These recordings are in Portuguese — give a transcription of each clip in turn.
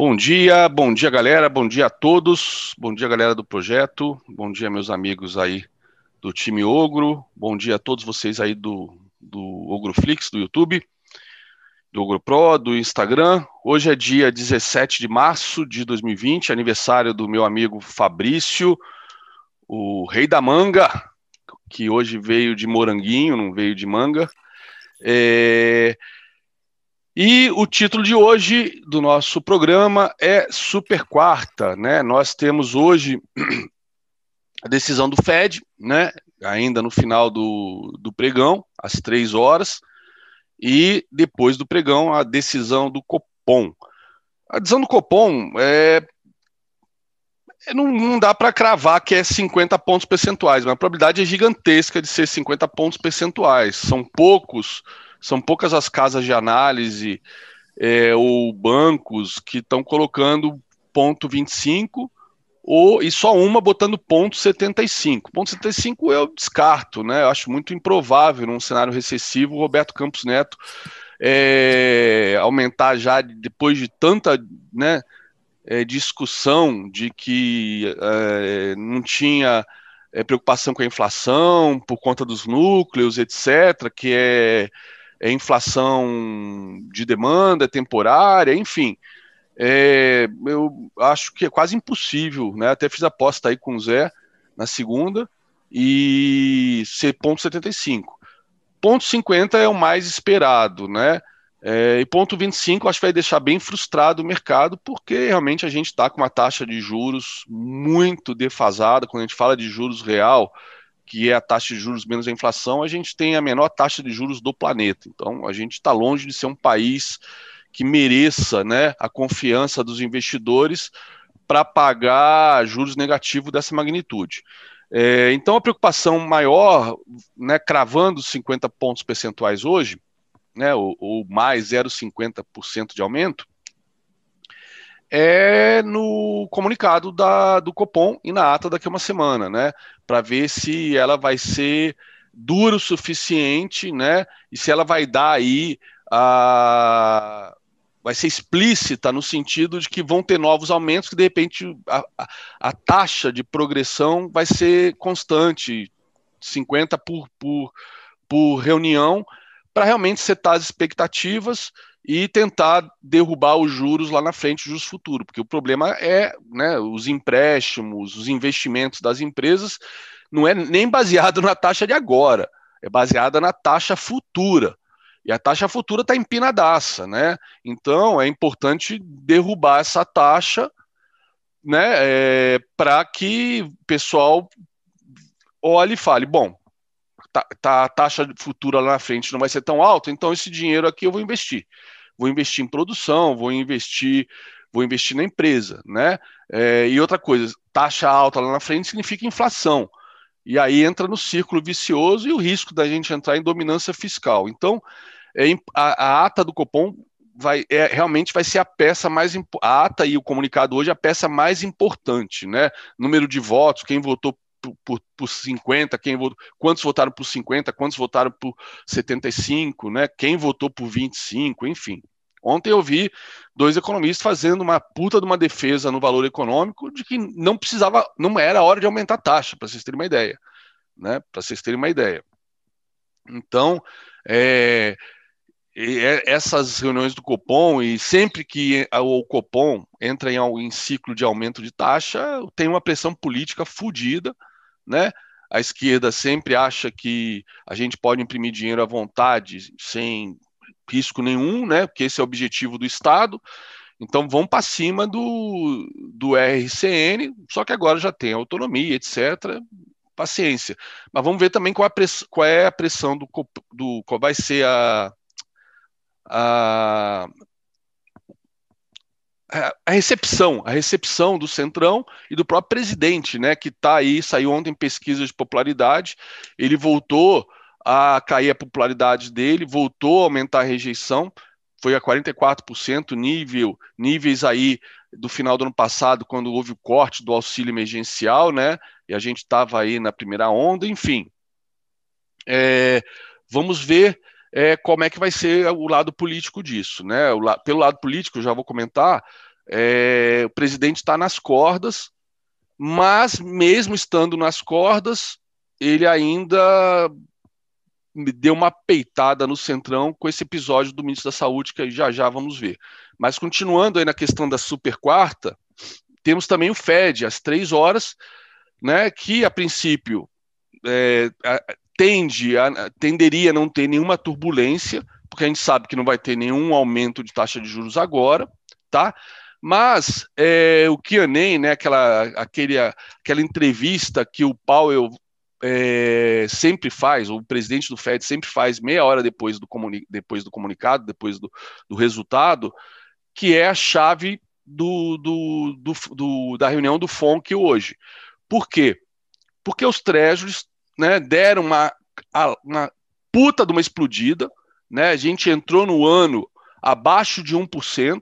Bom dia, bom dia galera, bom dia a todos, bom dia galera do projeto, bom dia meus amigos aí do time Ogro, bom dia a todos vocês aí do, do Ogroflix, do YouTube, do Ogro Pro, do Instagram. Hoje é dia 17 de março de 2020, aniversário do meu amigo Fabrício, o rei da manga, que hoje veio de moranguinho, não veio de manga. É... E o título de hoje do nosso programa é Super Quarta, né? Nós temos hoje a decisão do Fed, né? Ainda no final do, do pregão, às três horas, e depois do pregão, a decisão do Copom. A decisão do Copom é, é não, não, dá para cravar que é 50 pontos percentuais, mas a probabilidade é gigantesca de ser 50 pontos percentuais. São poucos são poucas as casas de análise é, ou bancos que estão colocando ponto 25 ou, e só uma botando ponto 75. Ponto 75 eu descarto, né? Eu acho muito improvável num cenário recessivo o Roberto Campos Neto é, aumentar já depois de tanta né, é, discussão de que é, não tinha é, preocupação com a inflação por conta dos núcleos, etc., que é é inflação de demanda, temporária, enfim. É, eu acho que é quase impossível, né? Até fiz aposta aí com o Zé na segunda e ser ponto 75. Ponto 50 é o mais esperado, né? É, e ponto 25 acho que vai deixar bem frustrado o mercado, porque realmente a gente está com uma taxa de juros muito defasada. Quando a gente fala de juros real, que é a taxa de juros menos a inflação, a gente tem a menor taxa de juros do planeta. Então, a gente está longe de ser um país que mereça né, a confiança dos investidores para pagar juros negativos dessa magnitude. É, então, a preocupação maior, né, cravando 50 pontos percentuais hoje, né, ou, ou mais 0,50% de aumento, é no comunicado da, do Copom e na ata daqui a uma semana, né? Para ver se ela vai ser dura o suficiente, né? E se ela vai dar aí a vai ser explícita no sentido de que vão ter novos aumentos, que de repente a, a, a taxa de progressão vai ser constante, 50 por, por, por reunião, para realmente setar as expectativas e tentar derrubar os juros lá na frente, os juros futuros, porque o problema é né, os empréstimos, os investimentos das empresas não é nem baseado na taxa de agora, é baseada na taxa futura. E a taxa futura está empinadaça, né? Então é importante derrubar essa taxa, né? É, para que o pessoal olhe e fale, bom, tá, tá, a taxa futura lá na frente não vai ser tão alta, então esse dinheiro aqui eu vou investir. Vou investir em produção, vou investir, vou investir na empresa, né? É, e outra coisa, taxa alta lá na frente significa inflação. E aí entra no círculo vicioso e o risco da gente entrar em dominância fiscal. Então, é, a, a ata do Copom vai é, realmente vai ser a peça mais a ata e o comunicado hoje é a peça mais importante, né? Número de votos, quem votou por, por, por 50, quem votou, quantos votaram por 50, quantos votaram por 75, né? Quem votou por 25, enfim. Ontem eu vi dois economistas fazendo uma puta de uma defesa no valor econômico de que não precisava, não era hora de aumentar a taxa, para vocês terem uma ideia, né? Para vocês terem uma ideia. Então, é, essas reuniões do Copom e sempre que o Copom entra em, em ciclo de aumento de taxa, tem uma pressão política fodida né? A esquerda sempre acha que a gente pode imprimir dinheiro à vontade, sem risco nenhum, né? Porque esse é o objetivo do Estado. Então vão para cima do, do RCN, só que agora já tem autonomia, etc. Paciência. Mas vamos ver também qual, a qual é a pressão do, do qual vai ser a, a a recepção, a recepção do Centrão e do próprio presidente, né, que está aí, saiu ontem pesquisa de popularidade, ele voltou a cair a popularidade dele, voltou a aumentar a rejeição, foi a 44%, nível, níveis aí do final do ano passado, quando houve o corte do auxílio emergencial, né, e a gente estava aí na primeira onda, enfim. É, vamos ver é, como é que vai ser o lado político disso, né? La pelo lado político, já vou comentar, é, o presidente está nas cordas, mas mesmo estando nas cordas, ele ainda deu uma peitada no centrão com esse episódio do ministro da Saúde, que já já vamos ver. Mas continuando aí na questão da super quarta, temos também o FED, às três horas, né, que a princípio é, tende a, tenderia a não ter nenhuma turbulência, porque a gente sabe que não vai ter nenhum aumento de taxa de juros agora, tá? Mas é, o Kianen, né, aquela, aquele, aquela entrevista que o Powell é, sempre faz, o presidente do Fed sempre faz meia hora depois do, comuni depois do comunicado, depois do, do resultado, que é a chave do, do, do, da reunião do FONC hoje. Por quê? Porque os treasuries né, deram uma, uma puta de uma explodida, né? A gente entrou no ano abaixo de 1%,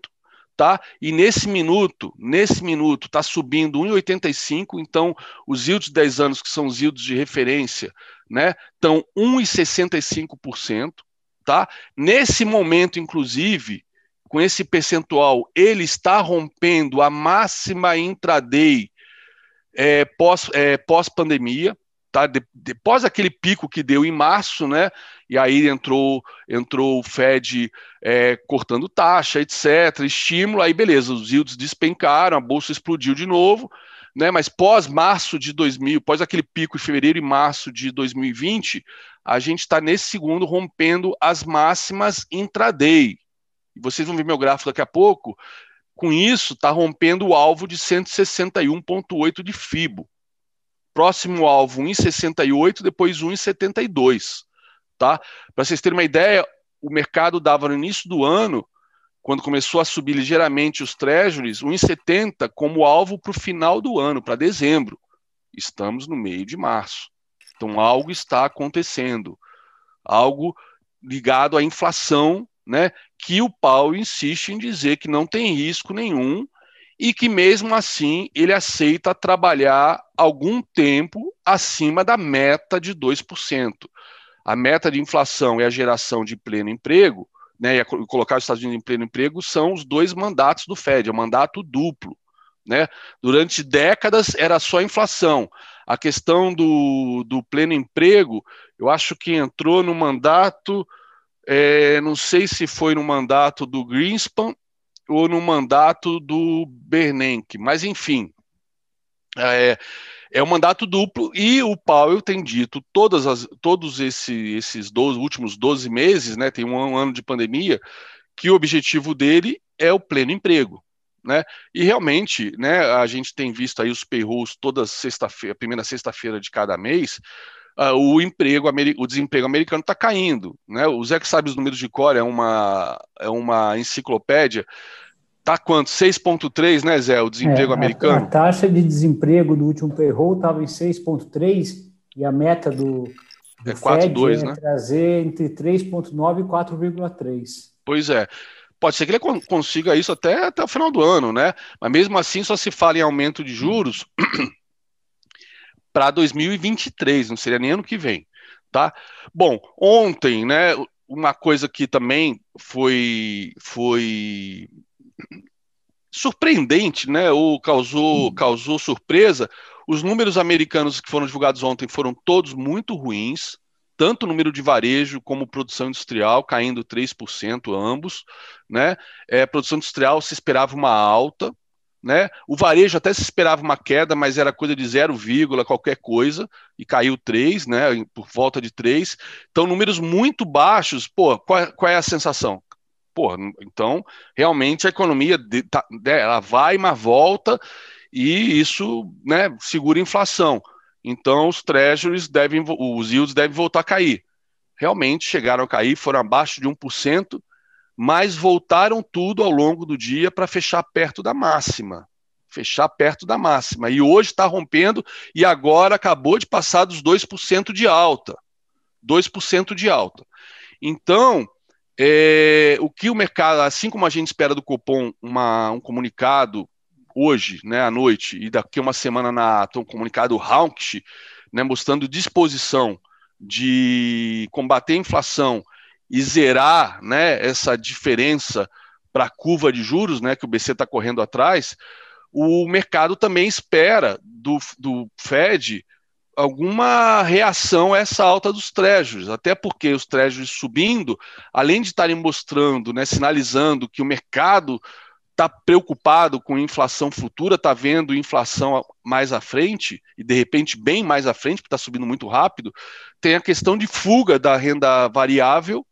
tá? E nesse minuto, nesse minuto está subindo 1,85, então os yields de 10 anos, que são os yields de referência, né, estão 1,65%, tá? Nesse momento, inclusive, com esse percentual, ele está rompendo a máxima intraday é, pós, é, pós-pandemia, tá? Depois aquele pico que deu em março, né? E aí entrou, entrou o Fed é, cortando taxa, etc., estímulo, aí beleza, os yields despencaram, a bolsa explodiu de novo, né? Mas pós março de 2000, pós aquele pico em fevereiro e março de 2020, a gente está nesse segundo rompendo as máximas intraday. Vocês vão ver meu gráfico daqui a pouco. Com isso, está rompendo o alvo de 161,8 de FIBO próximo alvo 1,68, depois 1,72, tá? Para vocês terem uma ideia, o mercado dava no início do ano, quando começou a subir ligeiramente os treasuries, 1,70 como alvo para o final do ano, para dezembro. Estamos no meio de março. Então algo está acontecendo, algo ligado à inflação, né? Que o Paulo insiste em dizer que não tem risco nenhum e que mesmo assim ele aceita trabalhar algum tempo acima da meta de 2%. A meta de inflação e a geração de pleno emprego, né, e colocar os Estados Unidos em pleno emprego são os dois mandatos do Fed, é um mandato duplo. Né? Durante décadas era só inflação. A questão do, do pleno emprego, eu acho que entrou no mandato, é, não sei se foi no mandato do Greenspan ou no mandato do Bernanke, mas enfim, é, é um mandato duplo e o Powell tem dito todas as, todos esse, esses 12, últimos 12 meses, né, tem um ano de pandemia, que o objetivo dele é o pleno emprego. Né? E realmente, né, a gente tem visto aí os payrolls toda sexta-feira, primeira sexta-feira de cada mês, uh, o emprego, o desemprego americano está caindo. Né? O Zé que sabe os números de cor, é uma, é uma enciclopédia. Tá quanto? 6,3, né, Zé? O desemprego é, americano? A, a, taxa de desemprego do último payroll estava em 6,3 e a meta do, do é 4,2, é né? trazer entre 3,9 e 4,3. Pois é. Pode ser que ele consiga isso até, até o final do ano, né? Mas mesmo assim, só se fala em aumento de juros para 2023, não seria nem ano que vem, tá? Bom, ontem, né, uma coisa que também foi, foi surpreendente, né, ou causou, causou surpresa, os números americanos que foram divulgados ontem foram todos muito ruins, tanto o número de varejo como produção industrial, caindo 3% ambos, né? É, produção industrial se esperava uma alta, né? O varejo até se esperava uma queda, mas era coisa de 0, qualquer coisa, e caiu 3, né? Por volta de 3. Então, números muito baixos. Pô, qual, qual é a sensação? Pô, então, realmente a economia de, tá, ela vai, mas volta, e isso né, segura a inflação. Então, os treasuries devem, os yields devem voltar a cair. Realmente chegaram a cair, foram abaixo de 1%, mas voltaram tudo ao longo do dia para fechar perto da máxima. Fechar perto da máxima. E hoje está rompendo e agora acabou de passar dos 2% de alta. 2% de alta. Então, é, o que o mercado, assim como a gente espera do Copom uma, um comunicado hoje, né, à noite, e daqui uma semana na ata, um comunicado Hawkish, né, mostrando disposição de combater a inflação e zerar né, essa diferença para a curva de juros, né, que o BC está correndo atrás, o mercado também espera do, do Fed alguma reação a essa alta dos trechos, até porque os trechos subindo, além de estarem mostrando, né, sinalizando que o mercado está preocupado com inflação futura, está vendo inflação mais à frente, e de repente bem mais à frente, porque está subindo muito rápido, tem a questão de fuga da renda variável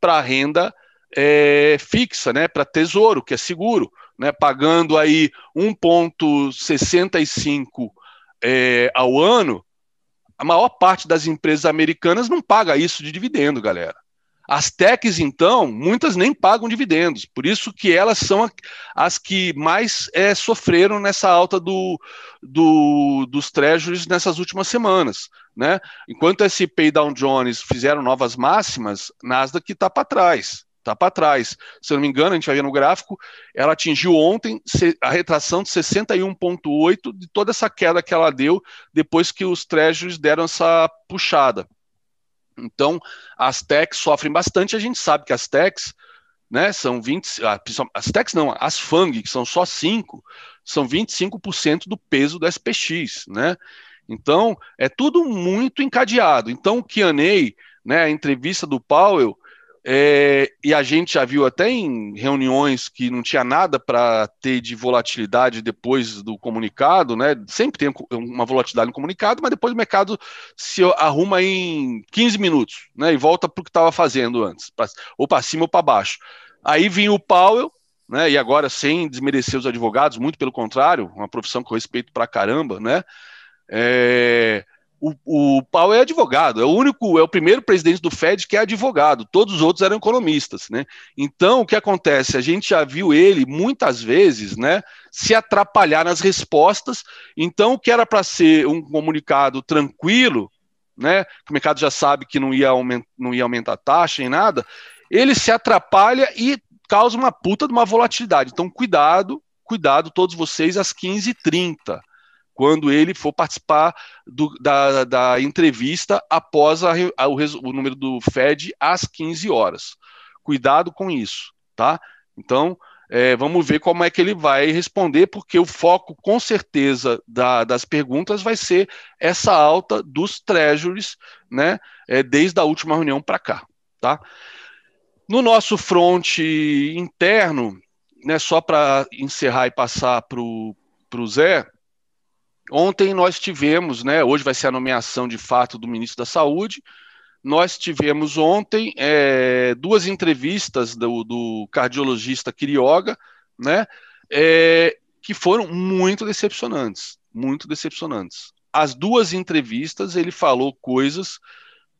para renda é, fixa, né, para tesouro, que é seguro, né, pagando aí 1,65 é, ao ano, a maior parte das empresas americanas não paga isso de dividendo, galera. As techs, então, muitas nem pagam dividendos, por isso que elas são as que mais é, sofreram nessa alta do, do, dos treasuries nessas últimas semanas. Né? Enquanto S&P e Jones fizeram novas máximas, Nasdaq está para trás está para trás. Se eu não me engano, a gente vai ver no gráfico, ela atingiu ontem a retração de 61,8 de toda essa queda que ela deu depois que os treasuries deram essa puxada. Então, as techs sofrem bastante, a gente sabe que as techs, né, são 20, ah, as techs não, as FANG, que são só 5, são 25% do peso do SPX, né? Então, é tudo muito encadeado. Então, o Kianei, né, a entrevista do Powell, é, e a gente já viu até em reuniões que não tinha nada para ter de volatilidade depois do comunicado, né? Sempre tem uma volatilidade no comunicado, mas depois o mercado se arruma em 15 minutos, né? E volta para o que estava fazendo antes, pra, ou para cima ou para baixo. Aí vinha o Powell, né? E agora sem desmerecer os advogados, muito pelo contrário, uma profissão que eu respeito para caramba, né? É, o, o é advogado, é o único, é o primeiro presidente do Fed que é advogado, todos os outros eram economistas, né? Então, o que acontece? A gente já viu ele muitas vezes, né, se atrapalhar nas respostas. Então, o que era para ser um comunicado tranquilo, né, que o mercado já sabe que não ia, aument, não ia aumentar a taxa em nada, ele se atrapalha e causa uma puta de uma volatilidade. Então, cuidado, cuidado todos vocês às 15h30 quando ele for participar do, da, da, entrevista após a, a, o, o, número do Fed às 15 horas. Cuidado com isso, tá? Então, é, vamos ver como é que ele vai responder, porque o foco, com certeza, da, das perguntas vai ser essa alta dos treasuries, né? É, desde a última reunião para cá, tá? No nosso front interno, né, só para encerrar e passar para o Zé, Ontem nós tivemos, né, hoje vai ser a nomeação de fato do ministro da Saúde. Nós tivemos ontem é, duas entrevistas do, do cardiologista Quirioga, né, é, que foram muito decepcionantes, muito decepcionantes. As duas entrevistas ele falou coisas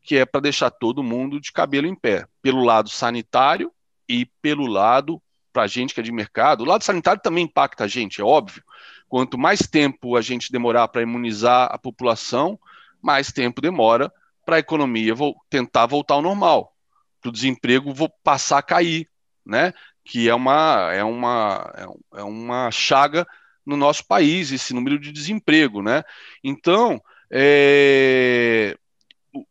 que é para deixar todo mundo de cabelo em pé, pelo lado sanitário e pelo lado para a gente que é de mercado. O lado sanitário também impacta a gente, é óbvio, Quanto mais tempo a gente demorar para imunizar a população, mais tempo demora para a economia tentar voltar ao normal, para o desemprego passar a cair, né? Que é uma, é uma, é uma chaga no nosso país, esse número de desemprego, né? Então, é,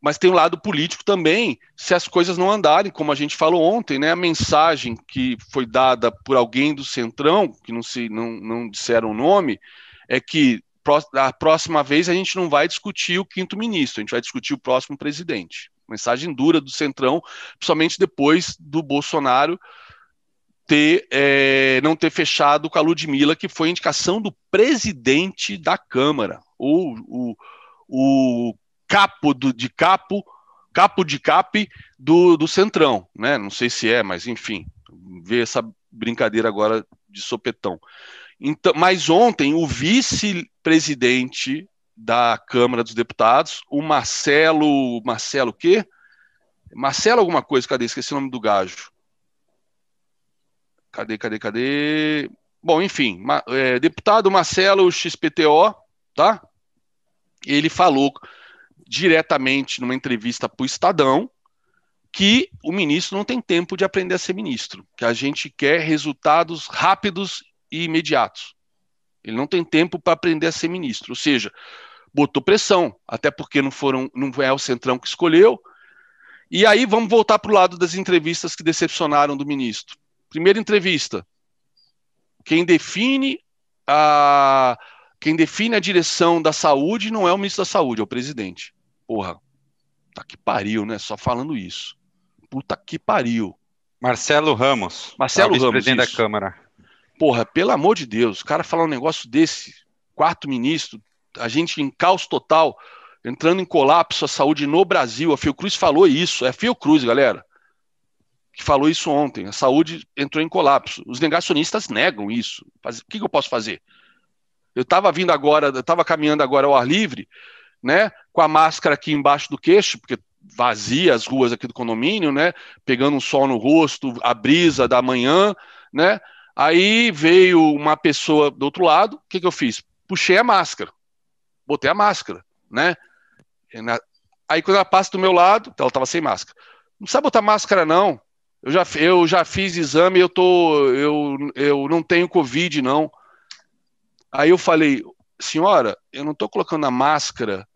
mas tem um lado político também, se as coisas não andarem, como a gente falou ontem, né? A mensagem que foi dada por alguém do Centrão, que não se não, não disseram o nome, é que a próxima vez a gente não vai discutir o quinto ministro, a gente vai discutir o próximo presidente. Mensagem dura do Centrão, principalmente depois do Bolsonaro ter, é, não ter fechado com a Ludmilla, que foi indicação do presidente da Câmara, ou o, o capo do, de capo, capo de cap do, do Centrão, né? Não sei se é, mas enfim, ver essa brincadeira agora de sopetão. Então, mas ontem o vice-presidente da Câmara dos Deputados, o Marcelo, Marcelo quê? Marcelo alguma coisa, cadê? Esqueci o nome do gajo. Cadê, cadê, cadê? Bom, enfim, é, deputado Marcelo XPTO, tá? Ele falou diretamente numa entrevista para o Estadão que o ministro não tem tempo de aprender a ser ministro, que a gente quer resultados rápidos e imediatos. Ele não tem tempo para aprender a ser ministro, ou seja, botou pressão, até porque não foram, não é o Centrão que escolheu. E aí vamos voltar para o lado das entrevistas que decepcionaram do ministro. Primeira entrevista. Quem define a quem define a direção da saúde não é o ministro da saúde, é o presidente. Porra, tá que pariu, né? Só falando isso. Puta que pariu. Marcelo Ramos. Marcelo Ramos, presidente da Câmara. Porra, pelo amor de Deus, o cara falar um negócio desse, quarto ministro, a gente em caos total, entrando em colapso a saúde no Brasil. A Fiocruz falou isso, é a Fiocruz, galera, que falou isso ontem. A saúde entrou em colapso. Os negacionistas negam isso. O que, que eu posso fazer? Eu estava vindo agora, eu estava caminhando agora ao ar livre, né, com a máscara aqui embaixo do queixo, porque vazia as ruas aqui do condomínio, né, pegando um sol no rosto, a brisa da manhã, né, aí veio uma pessoa do outro lado, o que, que eu fiz? Puxei a máscara, botei a máscara, né, aí quando ela passa do meu lado, ela estava sem máscara, não precisa botar máscara não, eu já, eu já fiz exame, eu, tô, eu, eu não tenho Covid, não. Aí eu falei, senhora, eu não estou colocando a máscara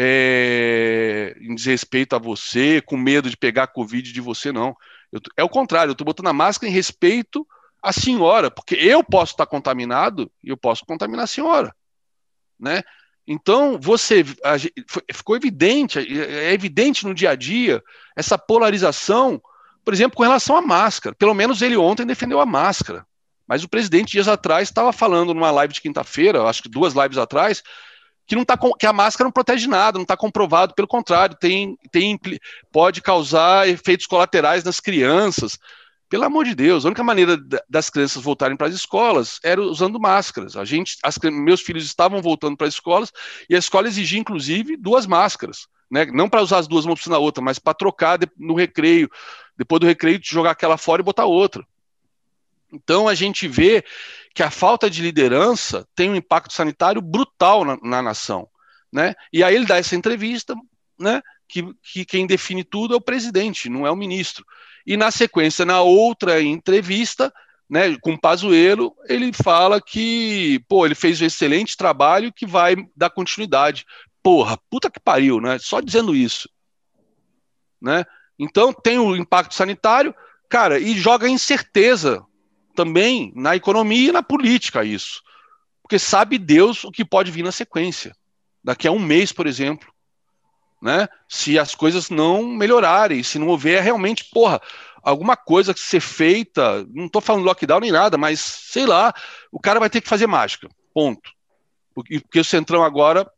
é, em desrespeito a você, com medo de pegar Covid de você, não. Eu, é o contrário, eu estou botando a máscara em respeito à senhora, porque eu posso estar contaminado e eu posso contaminar a senhora, né? Então, você a, ficou evidente, é, é evidente no dia a dia essa polarização, por exemplo, com relação à máscara. Pelo menos ele ontem defendeu a máscara. Mas o presidente, dias atrás, estava falando numa live de quinta-feira, acho que duas lives atrás, que, não tá, que a máscara não protege nada, não está comprovado, pelo contrário, tem, tem, pode causar efeitos colaterais nas crianças. Pelo amor de Deus, a única maneira das crianças voltarem para as escolas era usando máscaras. A gente, as, meus filhos estavam voltando para as escolas e a escola exigia, inclusive, duas máscaras. Né? Não para usar as duas uma opção na outra, mas para trocar no recreio. Depois do recreio, jogar aquela fora e botar outra. Então a gente vê que a falta de liderança tem um impacto sanitário brutal na, na nação. Né? E aí ele dá essa entrevista, né? Que, que, quem define tudo é o presidente, não é o ministro. E na sequência, na outra entrevista, né, com Pazuello, ele fala que, pô, ele fez um excelente trabalho que vai dar continuidade. Porra, puta que pariu, né? Só dizendo isso. Né? Então tem o impacto sanitário, cara, e joga incerteza também na economia e na política isso. Porque sabe Deus o que pode vir na sequência. Daqui a um mês, por exemplo. Né? Se as coisas não melhorarem, se não houver realmente, porra, alguma coisa que ser feita, não estou falando lockdown nem nada, mas sei lá, o cara vai ter que fazer mágica. Ponto. Porque, porque o Centrão agora,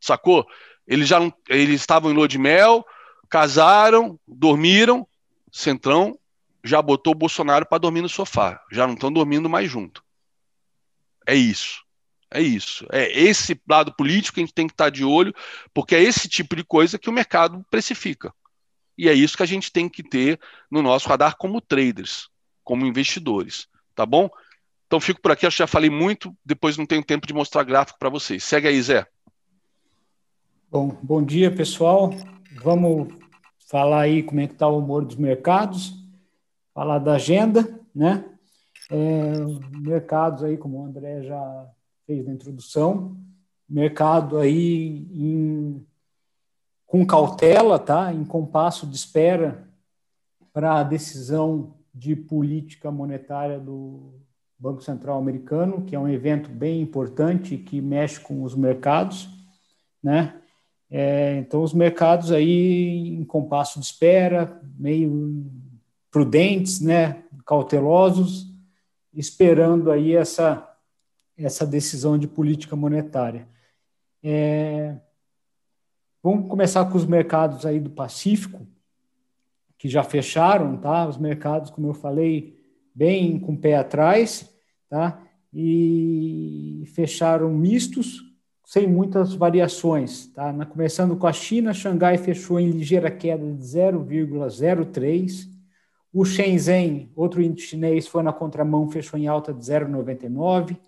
sacou? Eles já não, eles estavam em lua de mel, casaram, dormiram, Centrão já botou o Bolsonaro para dormir no sofá. Já não estão dormindo mais junto. É isso. É isso. É esse lado político que a gente tem que estar tá de olho, porque é esse tipo de coisa que o mercado precifica. E é isso que a gente tem que ter no nosso radar como traders, como investidores. Tá bom? Então fico por aqui, acho que já falei muito, depois não tenho tempo de mostrar gráfico para vocês. Segue aí, Zé. Bom, bom dia, pessoal. Vamos falar aí como é que está o humor dos mercados falar da agenda, né? É, mercados aí, como o André já fez na introdução, mercado aí em, com cautela, tá? Em compasso de espera para a decisão de política monetária do Banco Central Americano, que é um evento bem importante que mexe com os mercados, né? É, então, os mercados aí em compasso de espera, meio prudentes, né, cautelosos, esperando aí essa, essa decisão de política monetária. É, vamos começar com os mercados aí do Pacífico, que já fecharam, tá? Os mercados, como eu falei, bem com o pé atrás, tá? E fecharam mistos, sem muitas variações, tá? Começando com a China, Xangai fechou em ligeira queda de 0,03, o Shenzhen, outro índice chinês, foi na contramão, fechou em alta de 0,99.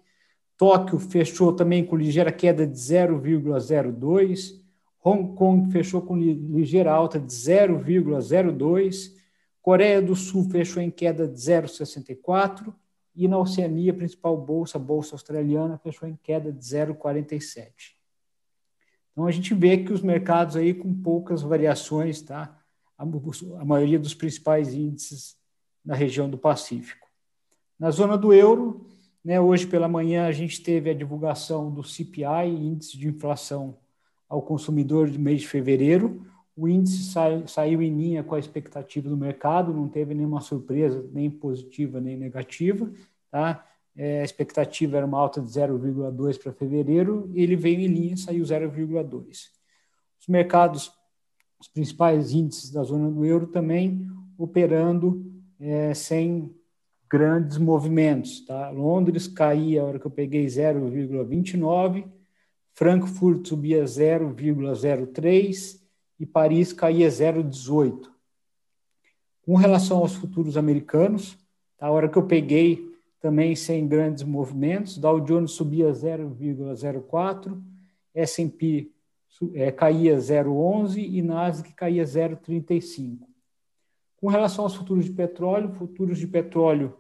Tóquio fechou também com ligeira queda de 0,02. Hong Kong fechou com ligeira alta de 0,02. Coreia do Sul fechou em queda de 0,64. E na Oceania, principal bolsa, a bolsa australiana, fechou em queda de 0,47. Então a gente vê que os mercados aí com poucas variações, tá? A, maioria dos principais índices na região do Pacífico. Na zona do euro, né, hoje pela manhã a gente teve a divulgação do CPI, Índice de Inflação ao Consumidor de mês de fevereiro. O índice sai, saiu em linha com a expectativa do mercado, não teve nenhuma surpresa, nem positiva nem negativa. Tá? É, a expectativa era uma alta de 0,2 para fevereiro, ele veio em linha, saiu 0,2. Os mercados, os principais índices da zona do euro também operando é, sem grandes movimentos. Tá? Londres caía, a hora que eu peguei, 0,29, Frankfurt subia 0,03 e Paris caía 0,18. Com relação aos futuros americanos, tá? a hora que eu peguei, também sem grandes movimentos, Dow Jones subia 0,04, S&P é, caía 0,11 e Nasdaq caía 0,35. Com relação aos futuros de petróleo, futuros de petróleo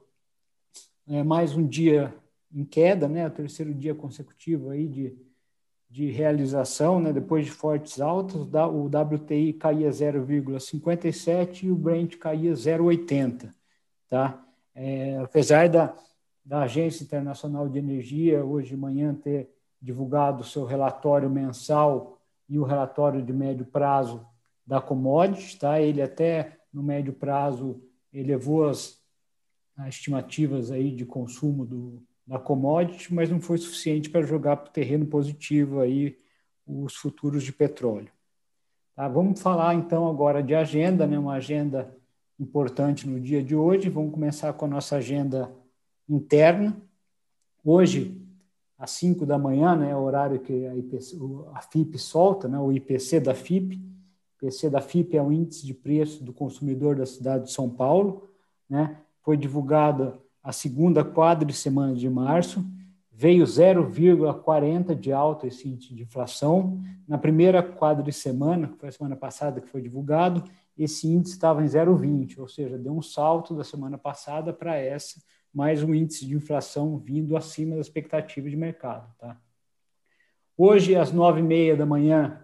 é mais um dia em queda, né? O terceiro dia consecutivo aí de, de realização, né? Depois de fortes altas, o WTI caía 0,57 e o Brent caía 0,80, tá? É, apesar da, da Agência Internacional de Energia hoje de manhã ter divulgado seu relatório mensal e o relatório de médio prazo da commodity, tá? Ele até no médio prazo elevou as, as estimativas aí de consumo do, da commodity, mas não foi suficiente para jogar para o terreno positivo aí os futuros de petróleo. Tá, vamos falar então agora de agenda, né, uma agenda importante no dia de hoje. Vamos começar com a nossa agenda interna. Hoje, às 5 da manhã, né, o horário que a, IPC, a FIP solta, né, o IPC da FIP, IPC da FIP é o índice de preço do consumidor da cidade de São Paulo, né? Foi divulgada a segunda quadra semana de março, veio 0,40 de alta esse índice de inflação. Na primeira quadra semana, que foi a semana passada que foi divulgado, esse índice estava em 0,20, ou seja, deu um salto da semana passada para essa, mais um índice de inflação vindo acima da expectativa de mercado. Tá? Hoje, às nove e meia da manhã,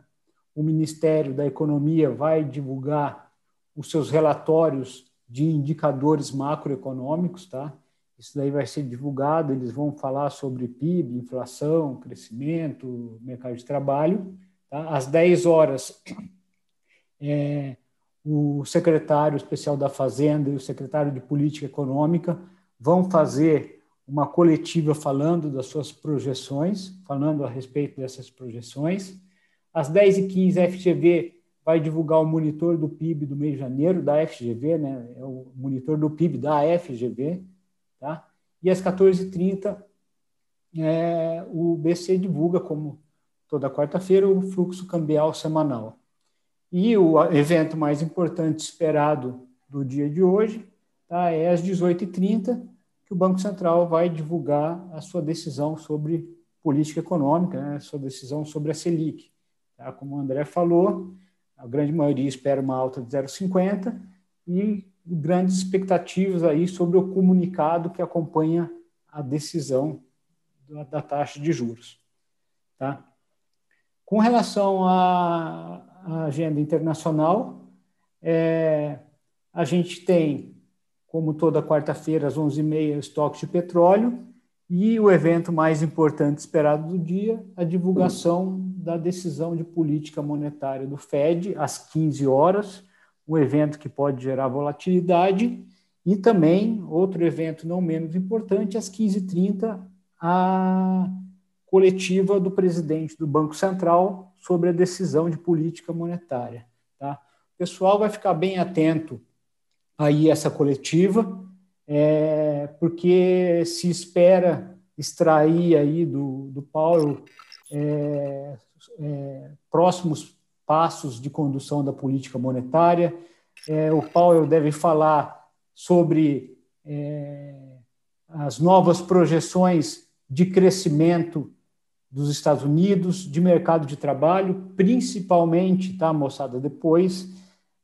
o Ministério da Economia vai divulgar os seus relatórios de indicadores macroeconômicos, tá? Isso daí vai ser divulgado, eles vão falar sobre PIB, inflação, crescimento, mercado de trabalho. Tá? Às 10 horas, é, o secretário especial da Fazenda e o secretário de Política Econômica vão fazer uma coletiva falando das suas projeções, falando a respeito dessas projeções. Às 10h15, a FGV vai divulgar o monitor do PIB do mês de janeiro, da FGV, né? é o monitor do PIB da FGV. Tá? E às 14h30, é, o BC divulga, como toda quarta-feira, o fluxo cambial semanal. E o evento mais importante esperado do dia de hoje tá, é às 18h30, que o Banco Central vai divulgar a sua decisão sobre política econômica, né, a sua decisão sobre a Selic. Tá? Como o André falou, a grande maioria espera uma alta de 0,50 e grandes expectativas aí sobre o comunicado que acompanha a decisão da, taxa de juros. Tá? Com relação à, à agenda internacional, é, a gente tem, como toda quarta-feira, às 11h30, estoque de petróleo e o evento mais importante esperado do dia, a divulgação da decisão de política monetária do Fed às 15 horas, um evento que pode gerar volatilidade, e também outro evento não menos importante, às 15h30, a coletiva do presidente do Banco Central sobre a decisão de política monetária. Tá? O pessoal vai ficar bem atento aí essa coletiva, é, porque se espera extrair aí do, do Paulo é, é, próximos passos de condução da política monetária. É, o Powell deve falar sobre é, as novas projeções de crescimento dos Estados Unidos, de mercado de trabalho, principalmente, tá, moçada, depois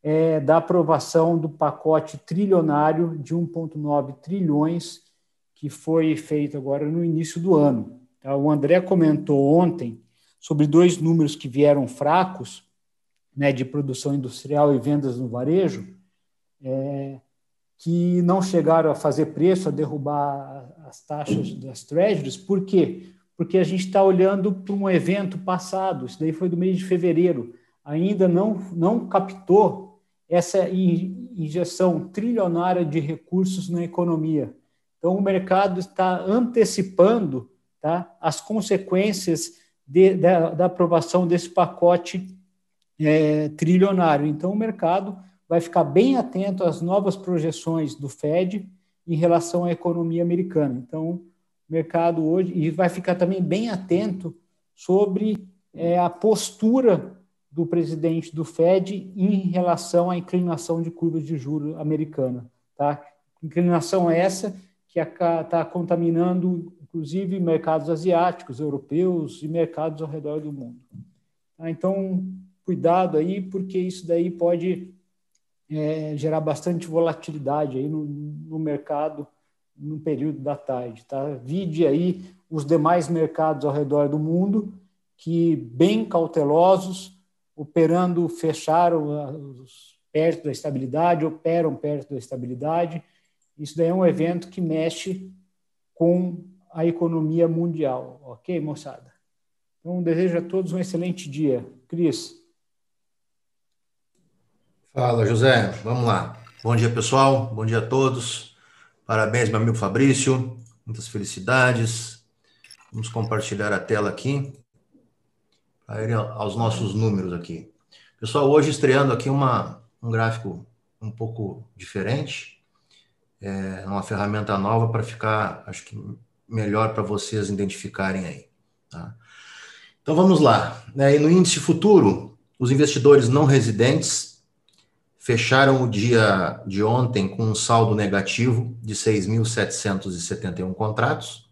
é, da aprovação do pacote trilionário de 1,9 trilhões que foi feito agora no início do ano. Tá? O André comentou ontem sobre dois números que vieram fracos, né, de produção industrial e vendas no varejo, é, que não chegaram a fazer preço, a derrubar as taxas das treasuries. Por quê? Porque a gente está olhando para um evento passado, isso daí foi do mês de fevereiro, ainda não, não captou essa injeção trilionária de recursos na economia. Então, o mercado está antecipando tá, as consequências de, da, da, aprovação desse pacote é, trilionário. Então, o mercado vai ficar bem atento às novas projeções do Fed em relação à economia americana. Então, o mercado hoje, e vai ficar também bem atento sobre é, a postura do presidente do Fed em relação à inclinação de curvas de juros americana. Tá? Inclinação essa que está contaminando, inclusive, mercados asiáticos, europeus e mercados ao redor do mundo. Tá? Então, cuidado aí, porque isso daí pode é, gerar bastante volatilidade aí no, no mercado no período da tarde. Tá? Vide aí os demais mercados ao redor do mundo, que bem cautelosos, operando, fecharam perto da estabilidade, operam perto da estabilidade. Isso daí é um evento que mexe com a economia mundial, ok, moçada? Então, desejo a todos um excelente dia. Cris. Fala, José. Vamos lá. Bom dia, pessoal. Bom dia a todos. Parabéns, meu amigo Fabrício. Muitas felicidades. Vamos compartilhar a tela aqui aos nossos números aqui. Pessoal, hoje estreando aqui uma, um gráfico um pouco diferente é uma ferramenta nova para ficar, acho que melhor para vocês identificarem aí. Tá? Então vamos lá. Né? E no índice futuro, os investidores não residentes fecharam o dia de ontem com um saldo negativo de 6.771 contratos.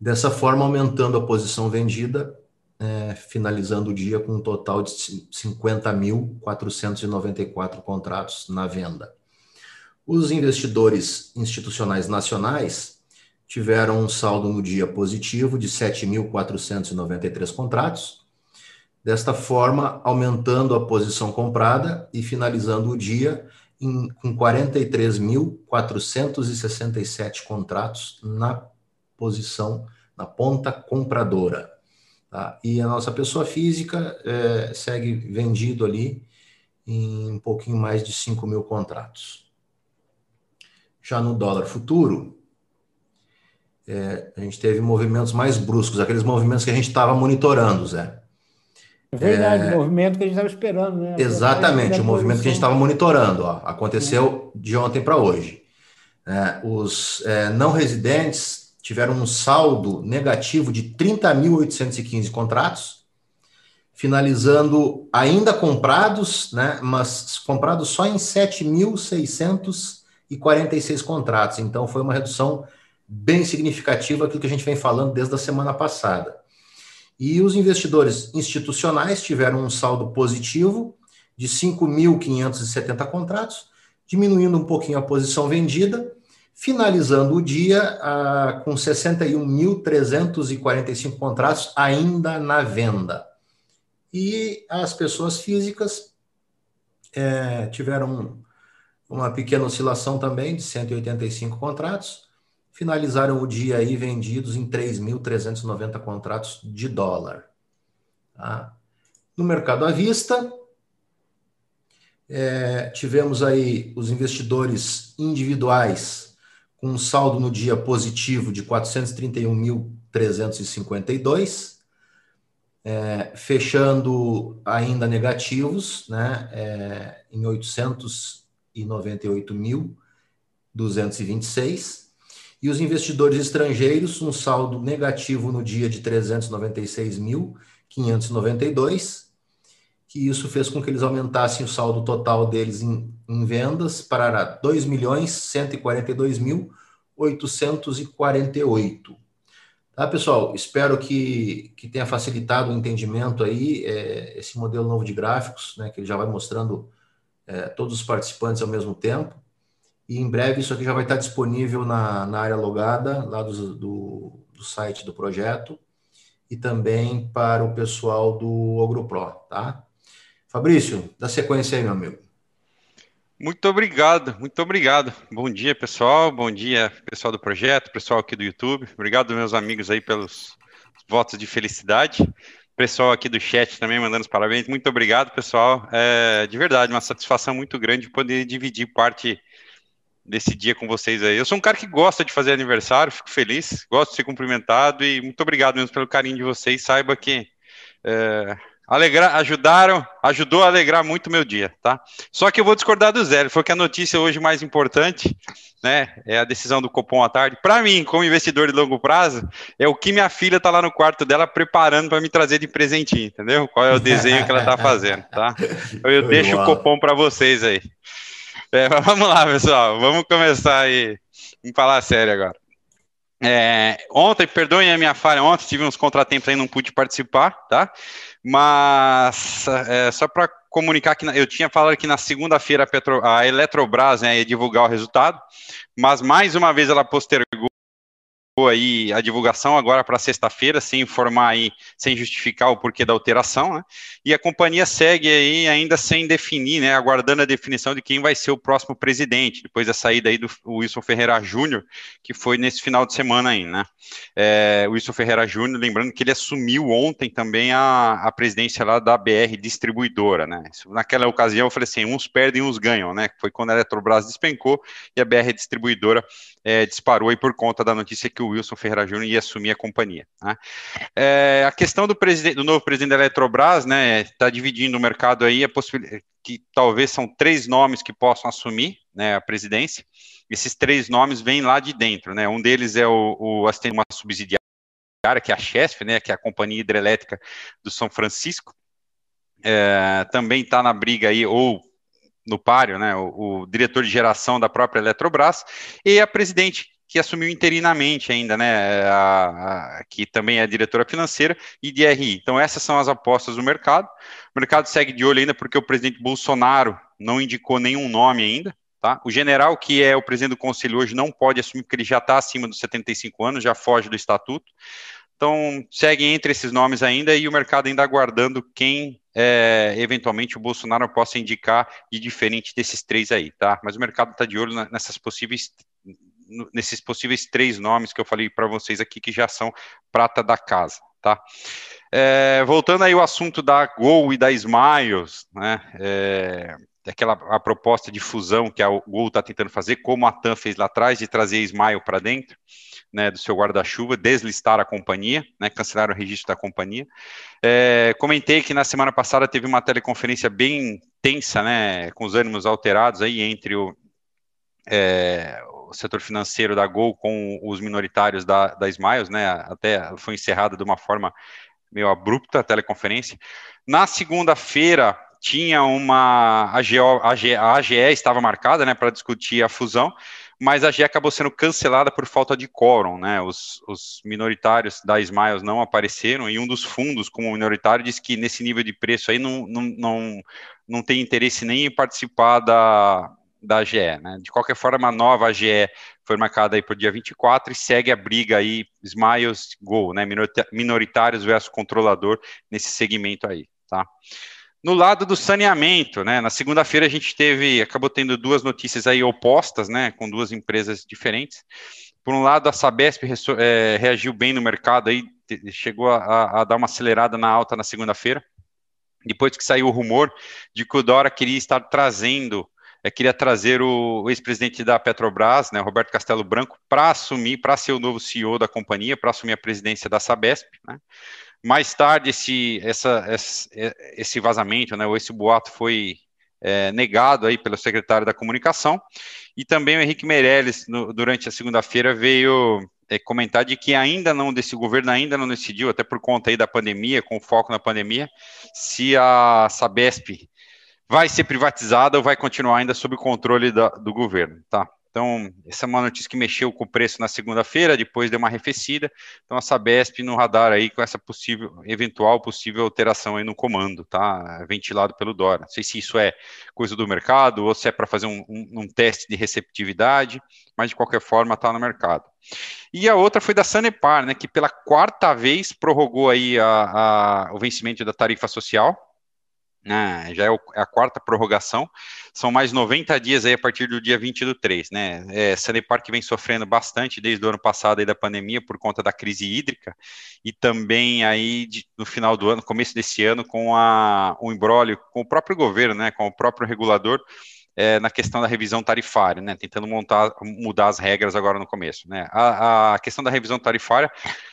Dessa forma, aumentando a posição vendida, é, finalizando o dia com um total de 50.494 contratos na venda. Os investidores institucionais nacionais tiveram um saldo no dia positivo de 7.493 contratos, desta forma, aumentando a posição comprada e finalizando o dia em, com 43.467 contratos na posição, na ponta compradora. Tá? E a nossa pessoa física é, segue vendido ali em um pouquinho mais de 5 mil contratos. Já no dólar futuro, é, a gente teve movimentos mais bruscos, aqueles movimentos que a gente estava monitorando, Zé. É verdade, é, o movimento que a gente estava esperando, né? Exatamente, o movimento que a gente estava monitorando. Ó, aconteceu de ontem para hoje. É, os é, não residentes tiveram um saldo negativo de 30.815 contratos, finalizando ainda comprados, né, mas comprados só em 7.600 e 46 contratos. Então, foi uma redução bem significativa, aquilo que a gente vem falando desde a semana passada. E os investidores institucionais tiveram um saldo positivo de 5.570 contratos, diminuindo um pouquinho a posição vendida, finalizando o dia ah, com 61.345 contratos ainda na venda. E as pessoas físicas é, tiveram uma pequena oscilação também de 185 contratos, finalizaram o dia aí vendidos em 3.390 contratos de dólar. Tá? No mercado à vista, é, tivemos aí os investidores individuais com um saldo no dia positivo de 431.352, é, fechando ainda negativos, né, é, em 800 e 98.226. E os investidores estrangeiros, um saldo negativo no dia de 396.592, que isso fez com que eles aumentassem o saldo total deles em, em vendas para 2.142.848. Tá, pessoal? Espero que, que tenha facilitado o entendimento aí, é, esse modelo novo de gráficos, né, que ele já vai mostrando é, todos os participantes ao mesmo tempo. E em breve isso aqui já vai estar disponível na, na área logada, lá do, do, do site do projeto, e também para o pessoal do OgroPro, tá? Fabrício, dá sequência aí, meu amigo. Muito obrigado, muito obrigado. Bom dia, pessoal. Bom dia, pessoal do projeto, pessoal aqui do YouTube. Obrigado, meus amigos aí, pelos votos de felicidade. Pessoal aqui do chat também mandando os parabéns. Muito obrigado, pessoal. É de verdade uma satisfação muito grande poder dividir parte desse dia com vocês aí. Eu sou um cara que gosta de fazer aniversário, fico feliz, gosto de ser cumprimentado e muito obrigado mesmo pelo carinho de vocês. Saiba que é, alegrar, ajudaram, ajudou a alegrar muito meu dia, tá? Só que eu vou discordar do Zé, falou que a notícia hoje mais importante, né, é a decisão do Copom à tarde. Para mim, como investidor de longo prazo, é o que minha filha tá lá no quarto dela preparando para me trazer de presentinho, entendeu? Qual é o desenho que ela tá fazendo, tá? Eu, eu deixo o Copom para vocês aí. É, vamos lá, pessoal, vamos começar aí, vamos falar sério agora. É, ontem, perdoem a minha falha, ontem tive uns contratempos aí, não pude participar, tá? Mas é, só para comunicar que eu tinha falado que na segunda-feira a, a Eletrobras né, ia divulgar o resultado, mas mais uma vez ela postergou aí a divulgação agora para sexta-feira, sem informar aí, sem justificar o porquê da alteração, né? E a companhia segue aí ainda sem definir, né? Aguardando a definição de quem vai ser o próximo presidente, depois da saída aí do Wilson Ferreira Júnior, que foi nesse final de semana aí, né? É, Wilson Ferreira Júnior, lembrando que ele assumiu ontem também a, a presidência lá da BR Distribuidora, né? Naquela ocasião eu falei assim, uns perdem, uns ganham, né? Foi quando a Eletrobras despencou e a BR Distribuidora é, disparou aí por conta da notícia que o Wilson Ferreira Júnior ia assumir a companhia. Né? É, a questão do, do, novo presidente da Eletrobras, né, está dividindo o mercado aí, a possibilidade que talvez são três nomes que possam assumir né, a presidência. Esses três nomes vêm lá de dentro, né? Um deles é o, o uma subsidiária, que é a Chesf, né, que é a companhia hidrelétrica do São Francisco. É, também está na briga aí, ou no páreo, né, o, o, diretor de geração da própria Eletrobras, e a presidente, que assumiu interinamente ainda, né, a, a, que também é diretora financeira, e de RI. Então, essas são as apostas do mercado. O mercado segue de olho ainda porque o presidente Bolsonaro não indicou nenhum nome ainda. Tá? O general, que é o presidente do conselho hoje, não pode assumir porque ele já está acima dos 75 anos, já foge do estatuto. Então, segue entre esses nomes ainda e o mercado ainda aguardando quem é, eventualmente o Bolsonaro possa indicar de diferente desses três aí, tá? Mas o mercado está de olho nessas possíveis nesses possíveis três nomes que eu falei para vocês aqui que já são prata da casa, tá? É, voltando aí ao assunto da Gol e da Smiles, né? É, aquela a proposta de fusão que a Gol está tentando fazer, como a TAM fez lá atrás, de trazer a Smile para dentro né, do seu guarda-chuva, deslistar a companhia, né, cancelar o registro da companhia. É, comentei que na semana passada teve uma teleconferência bem tensa, né, com os ânimos alterados aí entre o, é, o setor financeiro da Gol com os minoritários da, da Smiles, né, até foi encerrada de uma forma meio abrupta a teleconferência. Na segunda-feira, tinha uma a AGE, a AGE estava marcada, né, para discutir a fusão, mas a AGE acabou sendo cancelada por falta de quórum, né? Os, os, minoritários da Smiles não apareceram e um dos fundos, como minoritário, disse que nesse nível de preço aí não, não, não, não tem interesse nem em participar da, da AGE, né? De qualquer forma, a nova AGE foi marcada aí para o dia 24 e segue a briga aí Smiles Go, né? Minoritários versus controlador nesse segmento aí, tá? No lado do saneamento, né, na segunda-feira a gente teve, acabou tendo duas notícias aí opostas, né, com duas empresas diferentes. Por um lado, a Sabesp é, reagiu bem no mercado, aí chegou a, a dar uma acelerada na alta na segunda-feira, depois que saiu o rumor de que o Dora queria estar trazendo é, queria trazer o, o ex-presidente da Petrobras, né, Roberto Castelo Branco, para assumir, para ser o novo CEO da companhia, para assumir a presidência da Sabesp. Né. Mais tarde, esse, essa, esse vazamento, né, ou esse boato foi é, negado aí pelo secretário da Comunicação, e também o Henrique Meirelles, no, durante a segunda-feira, veio é, comentar de que ainda não, desse governo ainda não decidiu, até por conta aí da pandemia, com foco na pandemia, se a Sabesp vai ser privatizada ou vai continuar ainda sob controle da, do governo, tá? Então, essa é uma notícia que mexeu com o preço na segunda-feira, depois deu uma arrefecida. Então, a Sabesp no radar aí com essa possível, eventual possível alteração aí no comando, tá? Ventilado pelo Dora. Não sei se isso é coisa do mercado ou se é para fazer um, um, um, teste de receptividade, mas de qualquer forma está no mercado. E a outra foi da Sanepar, né? Que pela quarta vez prorrogou aí a, a, o vencimento da tarifa social né, já é, é, a quarta prorrogação, são mais 90 dias aí a partir do dia 20 do 3, né, é, vem sofrendo bastante desde o ano passado aí da pandemia por conta da crise hídrica e também aí de, no final do ano, começo desse ano, com a, o embrólio com o próprio governo, né, com o próprio regulador, é, na questão da revisão tarifária, né, tentando montar, mudar as regras agora no começo, né, a, a questão da revisão tarifária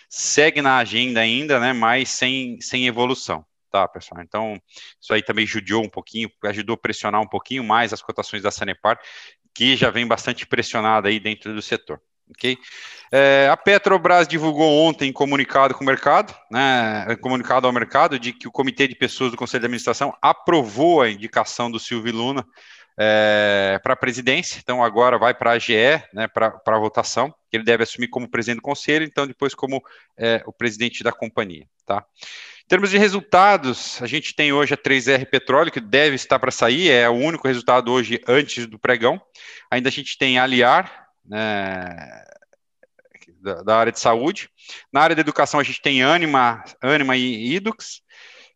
segue na agenda ainda, né, mas sem, sem evolução, tá, pessoal? Então, isso aí também judiou um pouquinho, ajudou a pressionar um pouquinho mais as cotações da Sanepar, que já vem bastante pressionada aí dentro do setor. Ok? É, a Petrobras divulgou ontem comunicado com o mercado, né, comunicado ao mercado de que o comitê de pessoas do Conselho de Administração aprovou a indicação do Silvio Luna é, para a presidência, então agora vai para a AGE, né, para votação, ele deve assumir como presidente do conselho, então depois como é, o presidente da companhia, tá? Em termos de resultados, a gente tem hoje a 3R Petróleo, que deve estar para sair, é o único resultado hoje antes do pregão. Ainda a gente tem Aliar, né, da, da, área de saúde. Na área da educação, a gente tem Anima, Anima e Idux.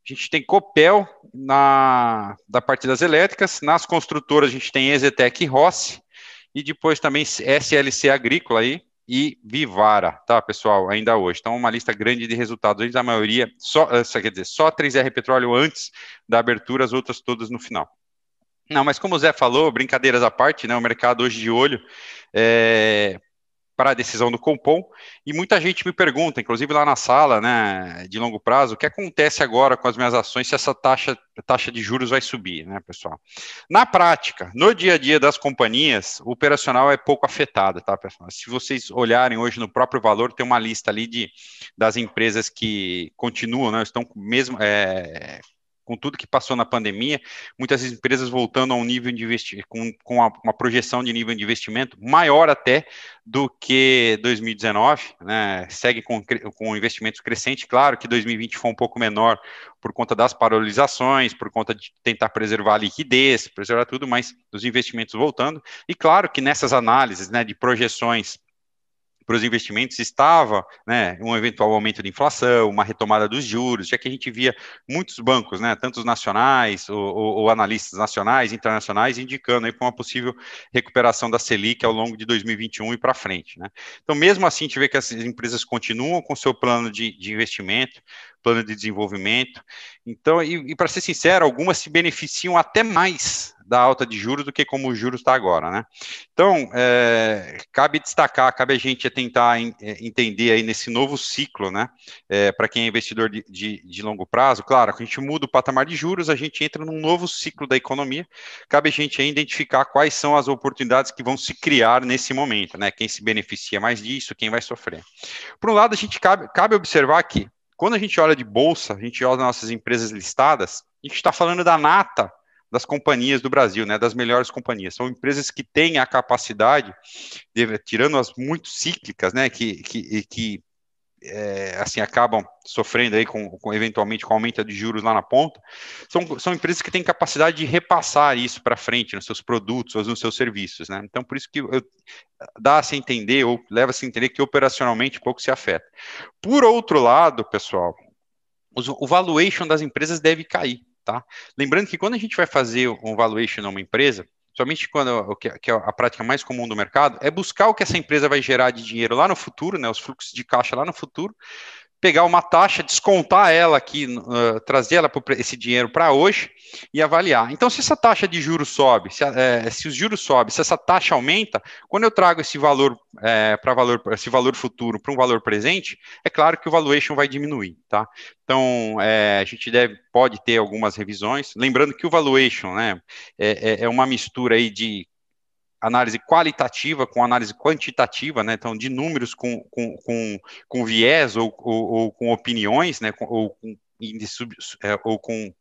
A gente tem Copel na da parte das elétricas. Nas construtoras, a gente tem Exetec e Rossi. E depois também SLC Agrícola aí, e Vivara, tá, pessoal, ainda hoje. Então, uma lista grande de resultados, a maioria, só, eh, quer dizer, só 3R Petróleo antes da abertura, as outras todas no final. Não, mas como o Zé falou, brincadeiras à parte, né, o mercado hoje de olho é, para a decisão do Compom, e muita gente me pergunta, inclusive lá na sala, né, de longo prazo, o que acontece agora com as minhas ações se essa taxa, taxa de juros vai subir, né, pessoal? Na prática, no dia a dia das companhias, o operacional é pouco afetado, tá, pessoal? Se vocês olharem hoje no próprio valor, tem uma lista ali de, das empresas que continuam, né, estão mesmo, é, com tudo que passou na pandemia, muitas empresas voltando a um nível de investimento, com, com uma, projeção de nível de investimento maior até do que 2019, né? Segue com, com investimentos crescentes. Claro que 2020 foi um pouco menor por conta das paralisações, por conta de tentar preservar a liquidez, preservar tudo, mas os investimentos voltando. E claro que nessas análises né, de projeções para os investimentos estava né, um eventual aumento de inflação, uma retomada dos juros, já que a gente via muitos bancos, né, tanto os nacionais ou, ou, analistas nacionais, internacionais, indicando para uma possível recuperação da Selic ao longo de 2021 e para frente. Né. Então, mesmo assim, a gente vê que as empresas continuam com seu plano de, de investimento, plano de desenvolvimento. Então, e, e para ser sincero, algumas se beneficiam até mais da alta de juros do que como o juros está agora, né? Então, é, cabe destacar, cabe a gente tentar em, é, entender aí nesse novo ciclo, né? É, para quem é investidor de, de, de, longo prazo, claro, a gente muda o patamar de juros, a gente entra num novo ciclo da economia, cabe a gente aí identificar quais são as oportunidades que vão se criar nesse momento, né? Quem se beneficia mais disso, quem vai sofrer. Por um lado, a gente cabe, cabe observar que quando a gente olha de bolsa, a gente olha nossas empresas listadas, a gente está falando da nata das companhias do Brasil, né, das melhores companhias. São empresas que têm a capacidade, de, tirando as muito cíclicas, né, que, que, que é, assim acabam sofrendo aí com, com, eventualmente com aumento de juros lá na ponta, são, são empresas que têm capacidade de repassar isso para frente nos seus produtos ou nos seus serviços, né? Então por isso que dá-se a entender ou leva-se a entender que operacionalmente pouco se afeta. Por outro lado, pessoal, o valuation das empresas deve cair, tá? Lembrando que quando a gente vai fazer um valuation numa empresa, somente quando que, é a prática mais comum do mercado, é buscar o que essa empresa vai gerar de dinheiro lá no futuro, né, os fluxos de caixa lá no futuro, pegar uma taxa, descontar ela aqui, uh, trazer ela esse dinheiro para hoje e avaliar. Então, se essa taxa de juros sobe, se, é, se os juros sobem, se essa taxa aumenta, quando eu trago esse valor é, para valor, esse valor futuro para um valor presente, é claro que o valuation vai diminuir, tá? Então, é, a gente deve, pode ter algumas revisões, lembrando que o valuation, né, é, é uma mistura aí de análise qualitativa com análise quantitativa, né? Então, de números com, com, com, com viés ou, ou, ou, com opiniões, né? Ou com, é, ou com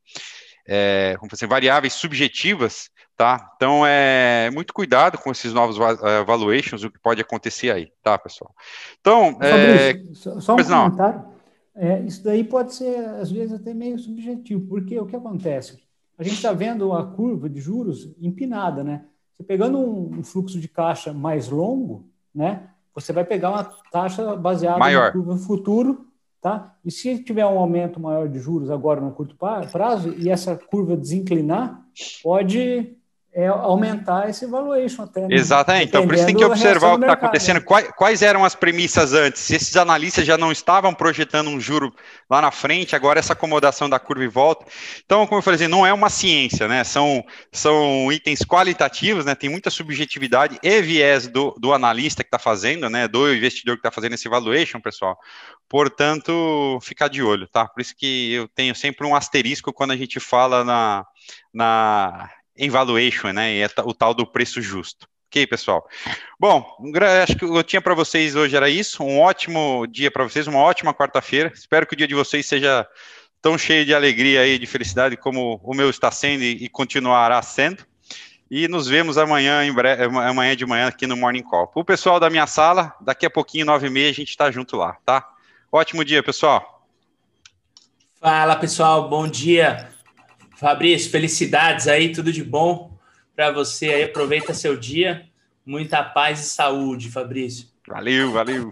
é, como assim, variáveis subjetivas, tá? Então, é muito cuidado com esses novos uh, valuations, o que pode acontecer aí, tá, pessoal? Então, é... só, só um comentário. É, isso daí pode ser, às vezes, até meio subjetivo, porque o que acontece? A gente está vendo a curva de juros empinada, né? Você pegando um, um, fluxo de caixa mais longo, né? Você vai pegar uma taxa baseada Maior. no futuro, tá? E se tiver um aumento maior de juros agora no curto prazo e essa curva desinclinar, pode é aumentar esse valuation até. Né? Exatamente. Então, por isso tem que observar o que está acontecendo. Né? Quais, quais, eram as premissas antes? Se esses analistas já não estavam projetando um juro lá na frente, agora essa acomodação da curva e volta. Então, como eu falei, assim, não é uma ciência, né? São, são itens qualitativos, né? Tem muita subjetividade e viés do, do analista que está fazendo, né? Do investidor que está fazendo esse valuation, pessoal. Portanto, ficar de olho, tá? Por isso que eu tenho sempre um asterisco quando a gente fala na, na em valuation, né? E é o tal do preço justo. Ok, pessoal? Bom, acho que eu tinha para vocês hoje era isso. Um ótimo dia para vocês, uma ótima quarta-feira. Espero que o dia de vocês seja tão cheio de alegria e de felicidade como o meu está sendo e continuará sendo. E nos vemos amanhã, em breve, amanhã de manhã aqui no Morning Call. O pessoal da minha sala, daqui a pouquinho, nove e meia, a gente está junto lá, tá? Ótimo dia, pessoal. Fala, pessoal. Bom dia. Fabrício, felicidades aí, tudo de bom para você aí. Aproveita seu dia. Muita paz e saúde, Fabrício. Valeu, valeu.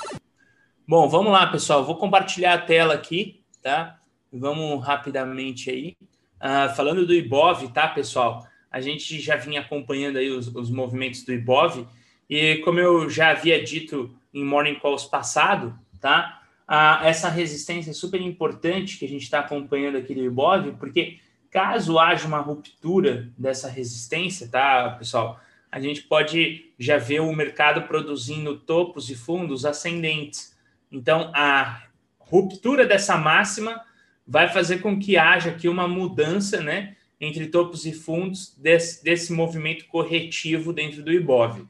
Bom, vamos lá, pessoal. Vou compartilhar a tela aqui, tá? Vamos rapidamente aí. Uh, falando do Ibov, tá, pessoal? A gente já vinha acompanhando aí os, os movimentos do Ibov e como eu já havia dito em Morning Calls passado, tá? Uh, essa resistência é super importante que a gente está acompanhando aqui do Ibov, porque Caso haja uma ruptura dessa resistência, tá, pessoal? A gente pode já ver o mercado produzindo topos e fundos ascendentes. Então, a ruptura dessa máxima vai fazer com que haja aqui uma mudança, né, entre topos e fundos desse, desse movimento corretivo dentro do IBOV.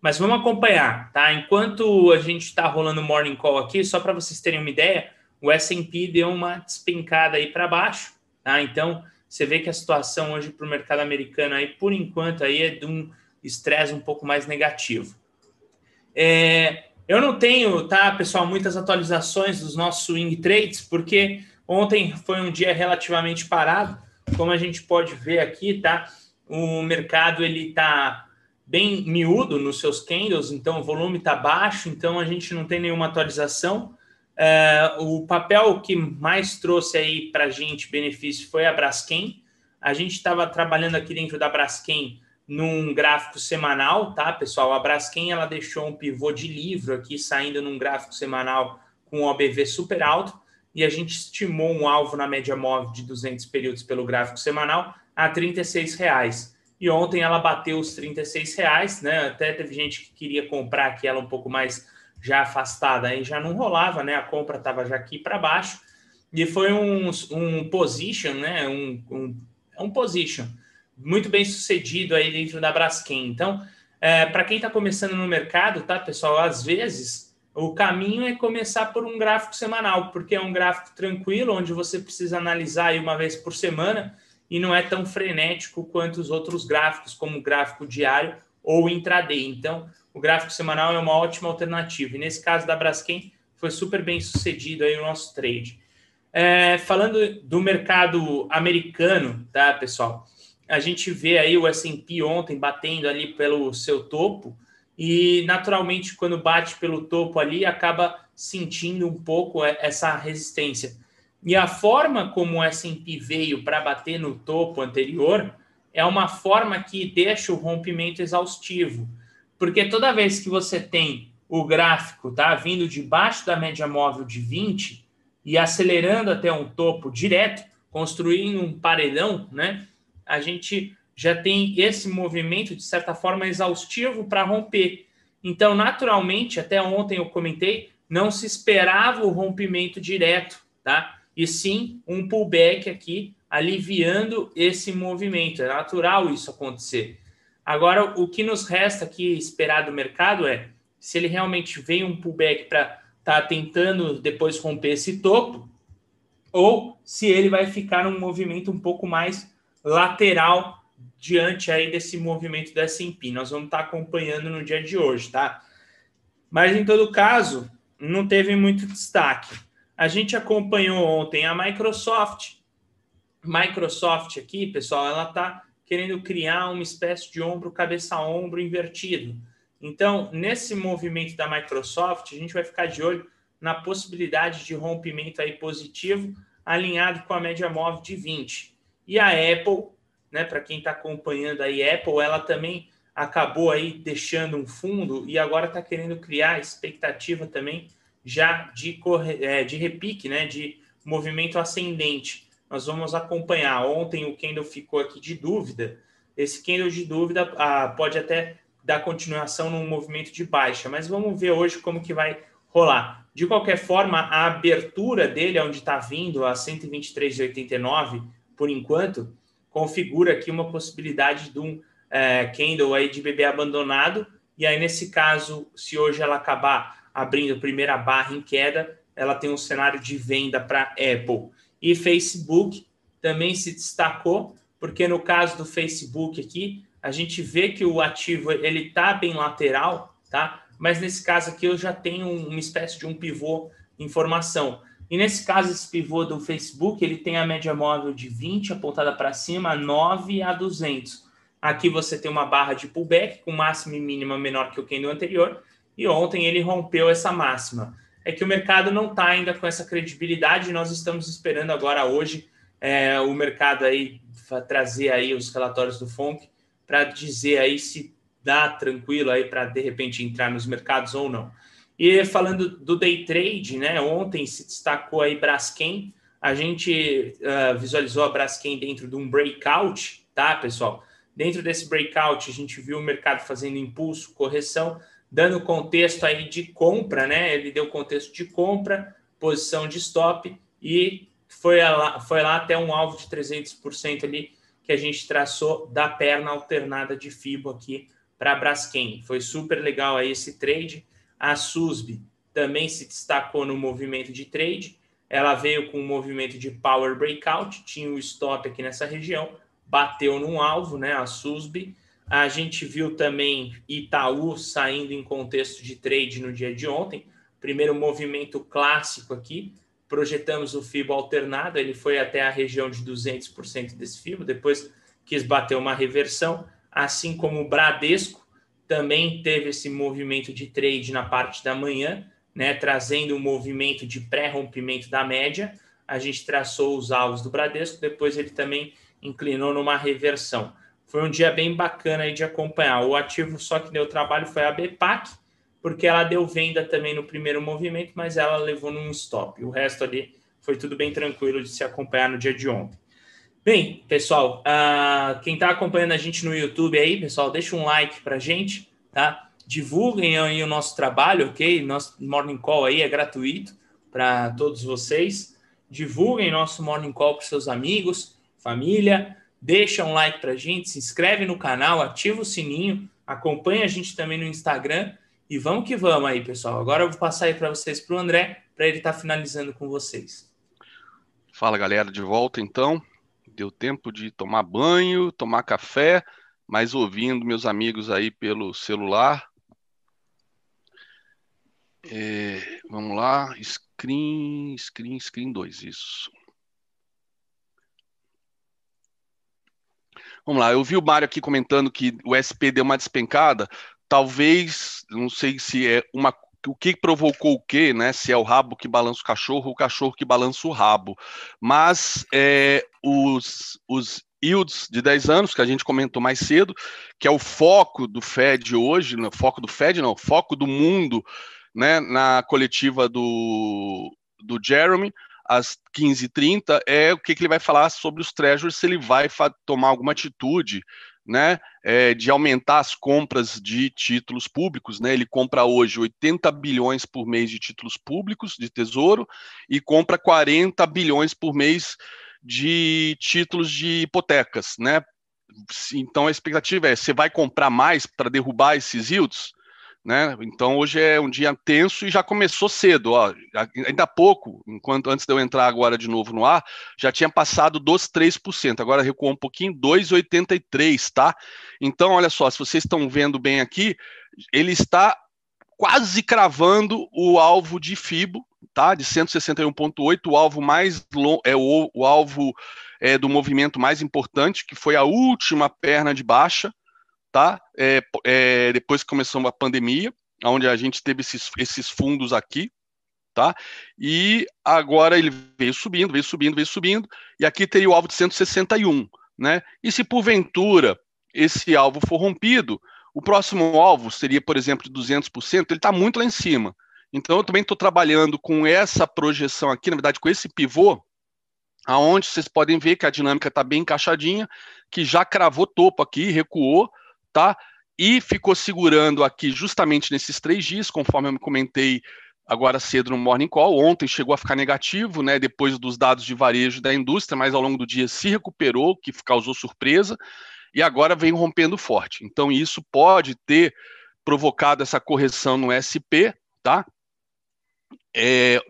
Mas vamos acompanhar, tá? Enquanto a gente está rolando o morning call aqui, só para vocês terem uma ideia, o S&P deu uma despencada aí para baixo, tá? Então, você vê que a situação hoje para o mercado americano aí, por enquanto, aí é de um estresse um pouco mais negativo. É, eu não tenho, tá, pessoal, muitas atualizações dos nossos swing trades, porque ontem foi um dia relativamente parado, como a gente pode ver aqui, tá? O mercado ele está bem miúdo nos seus candles, então o volume está baixo, então a gente não tem nenhuma atualização. É, o papel que mais trouxe aí para a gente benefício foi a Braskem. A gente estava trabalhando aqui dentro da Braskem num gráfico semanal, tá, pessoal? A Braskem ela deixou um pivô de livro aqui saindo num gráfico semanal com OBV super alto e a gente estimou um alvo na média móvel de 200 períodos pelo gráfico semanal a 36 reais. E ontem ela bateu os 36 reais, né? Até teve gente que queria comprar aqui ela um pouco mais já afastada, aí já não rolava, né? A compra estava já aqui para baixo. E foi um, um position, né? Um, um, é um position muito bem sucedido aí dentro da Braskem. Então, é, para quem está começando no mercado, tá, pessoal? Às vezes o caminho é começar por um gráfico semanal, porque é um gráfico tranquilo, onde você precisa analisar aí uma vez por semana e não é tão frenético quanto os outros gráficos, como o gráfico diário ou intraday. Então, o gráfico semanal é uma ótima alternativa. E nesse caso da Braskem, foi super bem sucedido aí o nosso trade. É, falando do mercado americano, tá, pessoal? A gente vê aí o S&P ontem batendo ali pelo seu topo e, naturalmente, quando bate pelo topo ali, acaba sentindo um pouco essa resistência. E a forma como o S&P veio para bater no topo anterior é uma forma que deixa o rompimento exaustivo. Porque toda vez que você tem o gráfico tá vindo debaixo da média móvel de 20 e acelerando até um topo direto, construindo um paredão, né? A gente já tem esse movimento de certa forma exaustivo para romper. Então, naturalmente, até ontem eu comentei, não se esperava o rompimento direto, tá? E sim um pullback aqui aliviando esse movimento. É natural isso acontecer. Agora, o que nos resta aqui esperar do mercado é se ele realmente vem um pullback para estar tá tentando depois romper esse topo, ou se ele vai ficar num movimento um pouco mais lateral diante aí desse movimento da S&P. Nós vamos estar tá acompanhando no dia de hoje, tá? Mas em todo caso, não teve muito destaque. A gente acompanhou ontem a Microsoft. Microsoft aqui, pessoal, ela está querendo criar uma espécie de ombro cabeça-ombro invertido. Então, nesse movimento da Microsoft, a gente vai ficar de olho na possibilidade de rompimento aí positivo, alinhado com a média móvel de 20. E a Apple, né, para quem está acompanhando aí, Apple, ela também acabou aí deixando um fundo e agora está querendo criar expectativa também já de, corre, é, de repique, né, de movimento ascendente. Nós vamos acompanhar. Ontem o candle ficou aqui de dúvida. Esse candle de dúvida ah, pode até dar continuação num movimento de baixa, mas vamos ver hoje como que vai rolar. De qualquer forma, a abertura dele, onde está vindo a 123,89 por enquanto, configura aqui uma possibilidade de um é, candle aí de bebê abandonado. E aí, nesse caso, se hoje ela acabar abrindo a primeira barra em queda, ela tem um cenário de venda para Apple. E Facebook também se destacou, porque no caso do Facebook aqui, a gente vê que o ativo ele está bem lateral, tá? Mas nesse caso aqui eu já tenho uma espécie de um pivô em formação. E nesse caso, esse pivô do Facebook, ele tem a média móvel de 20 apontada para cima, 9 a 200. Aqui você tem uma barra de pullback com máxima e mínima menor que o candle anterior, e ontem ele rompeu essa máxima. É que o mercado não está ainda com essa credibilidade, nós estamos esperando agora hoje é, o mercado aí trazer aí os relatórios do FONC para dizer aí se dá tranquilo aí para de repente entrar nos mercados ou não. E falando do day trade, né? Ontem se destacou aí Braskem. A gente uh, visualizou a Braskem dentro de um breakout, tá, pessoal? Dentro desse breakout, a gente viu o mercado fazendo impulso, correção, dando contexto aí de compra, né? Ele deu contexto de compra, posição de stop e foi lá, foi lá até um alvo de 300% ali que a gente traçou da perna alternada de FIBO aqui para Braskem. Foi super legal aí esse trade. A SUSB também se destacou no movimento de trade. Ela veio com um movimento de power breakout, tinha o um stop aqui nessa região, bateu num alvo, né? A SUSB. A gente viu também Itaú saindo em contexto de trade no dia de ontem. Primeiro movimento clássico aqui. Projetamos o FIBO alternado, ele foi até a região de 200% desse FIBO, depois quis bater uma reversão, assim como o Bradesco, também teve esse movimento de trade na parte da manhã, né, trazendo um movimento de pré-rompimento da média. A gente traçou os alvos do Bradesco, depois ele também inclinou numa reversão. Foi um dia bem bacana aí de acompanhar. O ativo só que deu trabalho foi a BPAC, porque ela deu venda também no primeiro movimento, mas ela levou num stop. O resto ali foi tudo bem tranquilo de se acompanhar no dia de ontem. Bem, pessoal, uh, quem está acompanhando a gente no YouTube aí, pessoal, deixa um like para a gente, tá? Divulguem aí o nosso trabalho, ok? Nosso Morning Call aí é gratuito para todos vocês. Divulguem nosso Morning Call para seus amigos, família. Deixa um like para a gente, se inscreve no canal, ativa o sininho, acompanha a gente também no Instagram e vamos que vamos aí, pessoal. Agora eu vou passar aí para vocês para o André, para ele estar tá finalizando com vocês. Fala, galera, de volta então deu tempo de tomar banho, tomar café, mas ouvindo meus amigos aí pelo celular. É, vamos lá, screen, screen, screen 2, isso. Vamos lá, eu vi o Mário aqui comentando que o SP deu uma despencada. Talvez, não sei se é uma o que provocou o quê, né? Se é o rabo que balança o cachorro ou o cachorro que balança o rabo. Mas é, os, os yields de 10 anos, que a gente comentou mais cedo, que é o foco do Fed hoje, foco do Fed não, foco do mundo, né, na coletiva do, do Jeremy, às 15h30, é o que, que ele vai falar sobre os treasuries, se ele vai tomar alguma atitude né, é, de aumentar as compras de títulos públicos. Né? Ele compra hoje 80 bilhões por mês de títulos públicos de tesouro e compra 40 bilhões por mês de títulos de hipotecas. Né? Então a expectativa é: você vai comprar mais para derrubar esses yields? Né? Então hoje é um dia tenso e já começou cedo, ó. Ainda há pouco, enquanto antes de eu entrar agora de novo no ar, já tinha passado dos 3%, agora recuou um pouquinho, 2,83, tá? Então, olha só, se vocês estão vendo bem aqui, ele está quase cravando o alvo de FIBO, tá? De 161,8, o alvo mais longo, é o, o alvo é, do movimento mais importante, que foi a última perna de baixa, tá? É, é, depois que começou a pandemia, onde a gente teve esses, esses fundos aqui, tá? E agora ele veio subindo, veio subindo, veio subindo, e aqui teria o alvo de 161, né? E se porventura esse alvo for rompido, o próximo alvo seria, por exemplo, de 200%, ele está muito lá em cima. Então, eu também estou trabalhando com essa projeção aqui, na verdade, com esse pivô, aonde vocês podem ver que a dinâmica está bem encaixadinha, que já cravou topo aqui, recuou, tá? E ficou segurando aqui justamente nesses três dias, conforme eu comentei agora cedo no Morning Call. Ontem chegou a ficar negativo, né? Depois dos dados de varejo da indústria, mas ao longo do dia se recuperou, que causou surpresa, e agora vem rompendo forte. Então, isso pode ter provocado essa correção no SP, tá? É,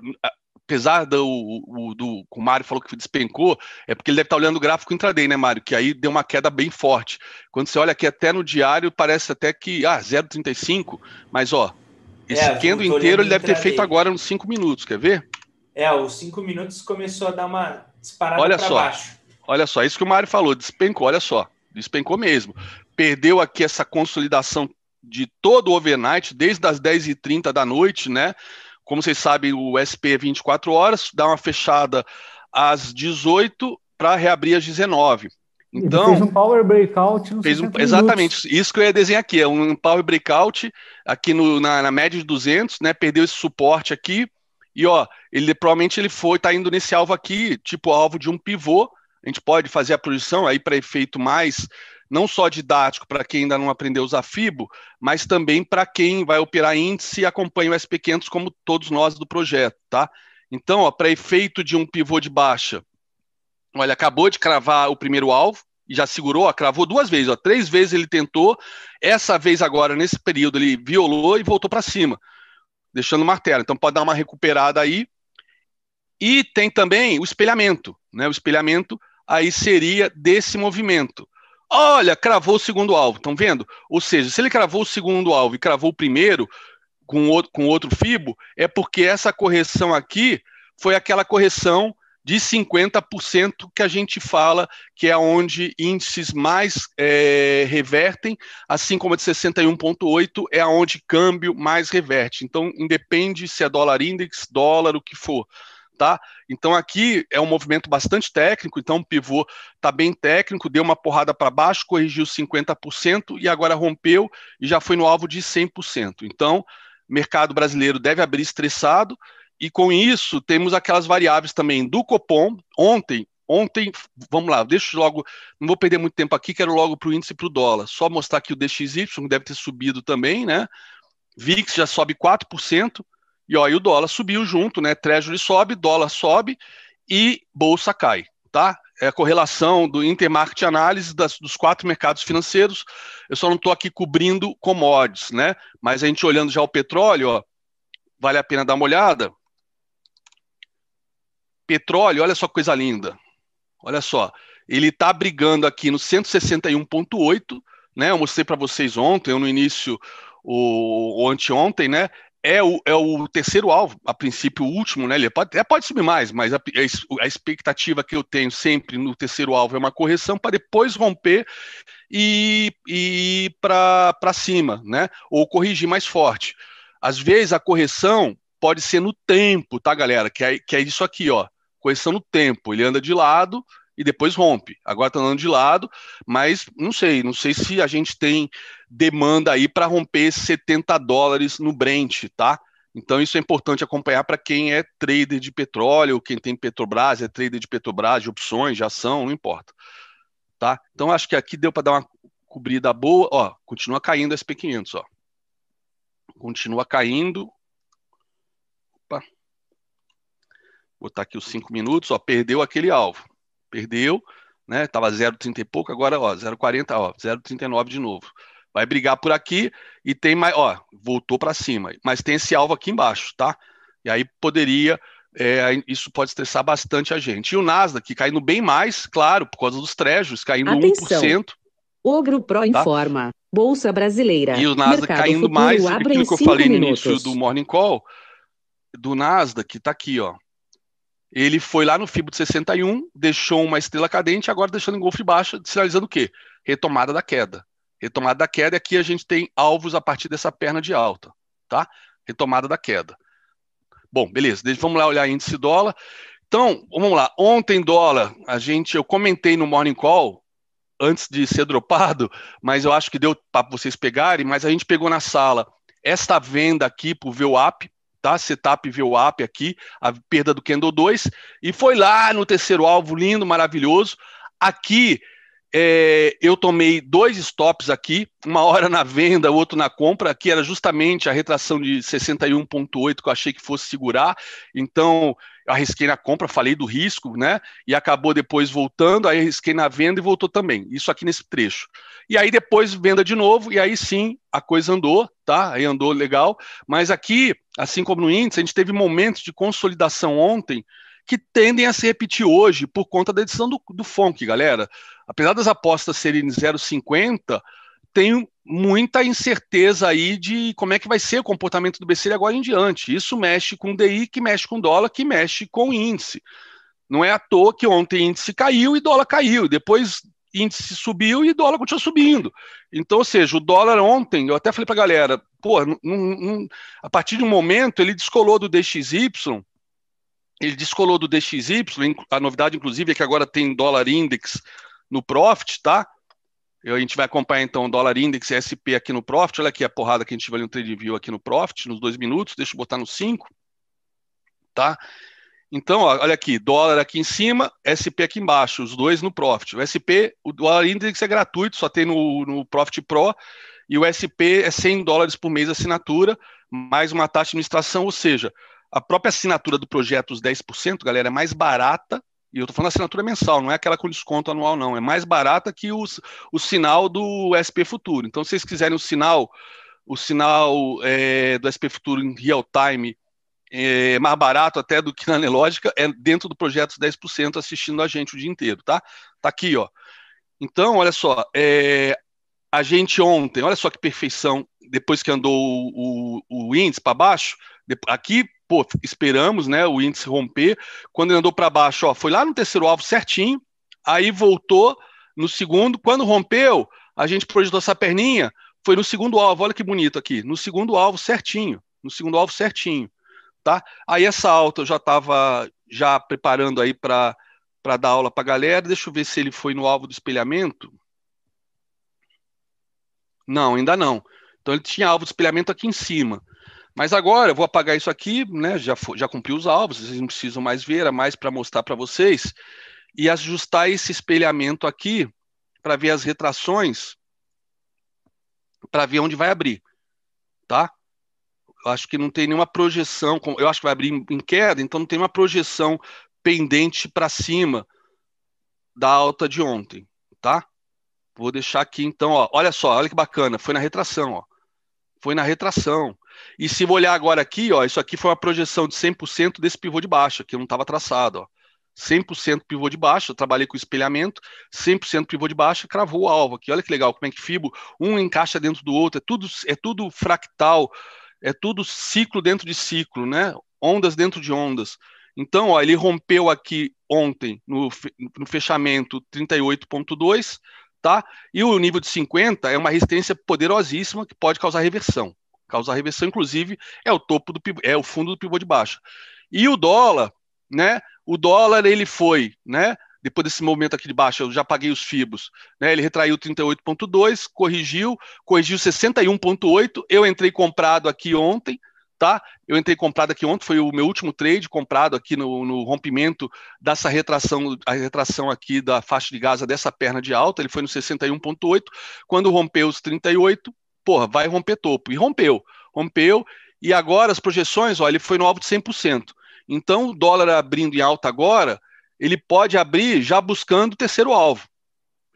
apesar do, o, do o Mário falou que despencou, é porque ele deve estar olhando o gráfico intraday, né, Mário? Que aí deu uma queda bem forte. Quando você olha aqui até no diário, parece até que, ah, 0,35, mas ó, esse é, inteiro ele deve ter feito agora nos 5 minutos, quer ver? É, os 5 minutos começou a dar uma disparada para baixo. Olha só, isso que o Mário falou, despencou, olha só, despencou mesmo. Perdeu aqui essa consolidação de todo o overnight, desde as 10h30 da noite, né? Como vocês sabem, o SP é 24 horas, dá uma fechada às 18 para reabrir às 19. Então, Ele fez um power breakout no fez um, Exatamente, isso que eu ia desenhar aqui, é um power breakout aqui no, na, na, média de 200, né, perdeu esse suporte aqui, e ó, ele provavelmente ele foi, tá indo nesse alvo aqui, tipo alvo de um pivô, a gente pode fazer a projeção aí para efeito mais não só didático para quem ainda não aprendeu usar FIBO, mas também para quem vai operar índice e acompanha o SP500 como todos nós do projeto, tá? Então, para efeito de um pivô de baixa, olha, acabou de cravar o primeiro alvo e já segurou, ó, cravou duas vezes, ó, três vezes ele tentou, essa vez agora, nesse período, ele violou e voltou para cima, deixando o martelo. Então, pode dar uma recuperada aí. E tem também o espelhamento, né? O espelhamento aí seria desse movimento. Olha, cravou o segundo alvo, estão vendo? Ou seja, se ele cravou o segundo alvo e cravou o primeiro com outro, com outro FIBO, é porque essa correção aqui foi aquela correção de 50% que a gente fala que é onde índices mais é, revertem, assim como a de 61,8 é onde câmbio mais reverte. Então, independe se é dólar index, dólar, o que for tá? Então aqui é um movimento bastante técnico, então o pivô está bem técnico, deu uma porrada para baixo, corrigiu 50% e agora rompeu e já foi no alvo de 100%. Então, mercado brasileiro deve abrir estressado e com isso temos aquelas variáveis também do Copom. Ontem, ontem, vamos lá, deixa logo, não vou perder muito tempo aqui, quero logo para o índice para o dólar. Só mostrar aqui o DXY, que deve ter subido também, né? VIX já sobe 4%. E, ó, e o dólar subiu junto, né? Treasury sobe, dólar sobe e bolsa cai, tá? É a correlação do intermarket análise das, dos quatro mercados financeiros. Eu só não estou aqui cobrindo commodities, né? Mas a gente olhando já o petróleo, ó, vale a pena dar uma olhada. Petróleo, olha só que coisa linda. Olha só, ele está brigando aqui no 161,8, né? Eu mostrei para vocês ontem, ou no início, o, o anteontem, né? É o, é o terceiro alvo, a princípio o último, né? Ele pode, é, pode subir mais, mas a, a, expectativa que eu tenho sempre no terceiro alvo é uma correção para depois romper e, e para cima, né? Ou corrigir mais forte. Às vezes a correção pode ser no tempo, tá, galera? Que é, que é isso aqui, ó. Correção no tempo. Ele anda de lado e depois rompe. Agora está andando de lado, mas não sei, não sei se a gente tem demanda aí para romper 70 dólares no Brent, tá? Então isso é importante acompanhar para quem é trader de petróleo, quem tem Petrobras, é trader de Petrobras, de opções, de ação, não importa. Tá? Então acho que aqui deu para dar uma cobrida boa, ó, continua caindo SP500, ó. Continua caindo. Opa. Vou botar aqui os 5 minutos, ó, perdeu aquele alvo perdeu, né? Tava 0,30 e pouco, agora, ó, 0,40, ó, 0,39 de novo. Vai brigar por aqui e tem mais, ó, voltou para cima, mas tem esse alvo aqui embaixo, tá? E aí poderia, é, isso pode estressar bastante a gente. E o Nasdaq caindo bem mais, claro, por causa dos trechos, caindo Atenção. 1%. Ogro Pro tá? informa. Bolsa Brasileira. E o Nasdaq Mercado caindo mais, aquilo que eu falei minutos. no início do Morning Call, do Nasdaq, tá aqui, ó. Ele foi lá no FIBO de 61, deixou uma estrela cadente, agora deixando em golfe baixa, sinalizando o quê? Retomada da queda. Retomada da queda, e aqui a gente tem alvos a partir dessa perna de alta, tá? Retomada da queda. Bom, beleza, vamos lá olhar índice dólar. Então, vamos lá. Ontem, dólar, a gente, eu comentei no Morning Call, antes de ser dropado, mas eu acho que deu para vocês pegarem, mas a gente pegou na sala esta venda aqui por VWAP, tá? Setup VWAP aqui, a perda do Candle 2, e foi lá no terceiro alvo, lindo, maravilhoso. Aqui é, eu tomei dois stops aqui, uma hora na venda, outro na compra. Aqui era justamente a retração de 61,8 que eu achei que fosse segurar. Então, arrisquei na compra, falei do risco, né? E acabou depois voltando, aí arrisquei na venda e voltou também. Isso aqui nesse trecho. E aí depois venda de novo, e aí sim a coisa andou, tá? Aí andou legal. Mas aqui, assim como no índice, a gente teve momentos de consolidação ontem que tendem a se repetir hoje por conta da edição do, do FONC, galera. Apesar das apostas serem 0,50, tem muita incerteza aí de como é que vai ser o comportamento do BC agora em diante. Isso mexe com o DI, que mexe com o dólar, que mexe com o índice. Não é à toa que ontem índice caiu e dólar caiu. Depois índice subiu e dólar continuou subindo. Então, ou seja, o dólar ontem, eu até falei para a galera, pô, não, não, a partir de um momento ele descolou do DXY ele descolou do DXY, a novidade, inclusive, é que agora tem dólar index no Profit, tá? A gente vai acompanhar então dólar index e SP aqui no Profit. Olha aqui a porrada que a gente vai no trade view aqui no Profit, nos dois minutos. Deixa eu botar no 5, tá? Então, ó, olha aqui, dólar aqui em cima, SP aqui embaixo, os dois no Profit. O SP, o dólar index é gratuito, só tem no, no Profit Pro, e o SP é 100 dólares por mês assinatura, mais uma taxa de administração, ou seja, a própria assinatura do projeto, os 10%, galera, é mais barata, e eu estou falando assinatura mensal, não é aquela com desconto anual, não. É mais barata que os, o sinal do SP Futuro. Então, se vocês quiserem o sinal, o sinal é, do SP Futuro em real time é mais barato até do que na Nelógica, é dentro do projeto 10% assistindo a gente o dia inteiro, tá? Tá aqui, ó. Então, olha só, é, a gente ontem, olha só que perfeição, depois que andou o, o, o índice para baixo, aqui pô, esperamos, né, o índice romper. Quando ele andou para baixo, ó, foi lá no terceiro alvo certinho, aí voltou no segundo. Quando rompeu, a gente projetou essa perninha, foi no segundo alvo. Olha que bonito aqui, no segundo alvo certinho, no segundo alvo certinho, tá? Aí essa alta eu já estava já preparando aí para para dar aula para galera. Deixa eu ver se ele foi no alvo do espelhamento. Não, ainda não. Então ele tinha alvo de espelhamento aqui em cima. Mas agora eu vou apagar isso aqui, né? Já, já cumpri os alvos, vocês não precisam mais ver, é mais para mostrar para vocês. E ajustar esse espelhamento aqui para ver as retrações, para ver onde vai abrir, tá? Eu acho que não tem nenhuma projeção, eu acho que vai abrir em queda, então não tem uma projeção pendente para cima da alta de ontem, tá? Vou deixar aqui então, ó, olha só, olha que bacana, foi na retração, ó. Foi na retração. E se olhar agora aqui, ó, isso aqui foi uma projeção de 100% desse pivô de baixa, que não estava traçado. Ó. 100% pivô de baixa, eu trabalhei com espelhamento, 100% pivô de baixa, cravou o alvo aqui. Olha que legal, como é que Fibo, um encaixa dentro do outro, é tudo, é tudo fractal, é tudo ciclo dentro de ciclo, né? Ondas dentro de ondas. Então, ó, ele rompeu aqui ontem no, no fechamento 38.2, tá? E o nível de 50 é uma resistência poderosíssima que pode causar reversão causar reversão, inclusive, é o topo do é o fundo do pivô de baixa. E o dólar, né? O dólar ele foi, né? Depois desse momento aqui de baixa, eu já paguei os fibos, né? Ele retraiu 38.2, corrigiu, corrigiu 61.8. Eu entrei comprado aqui ontem, tá? Eu entrei comprado aqui ontem, foi o meu último trade comprado aqui no, no, rompimento dessa retração, a retração aqui da faixa de Gaza dessa perna de alta, ele foi no 61.8, quando rompeu os 38, porra, vai romper topo. E rompeu, rompeu, e agora as projeções, olha, ele foi no alvo de 100%. Então, o dólar abrindo em alta agora, ele pode abrir já buscando o terceiro alvo.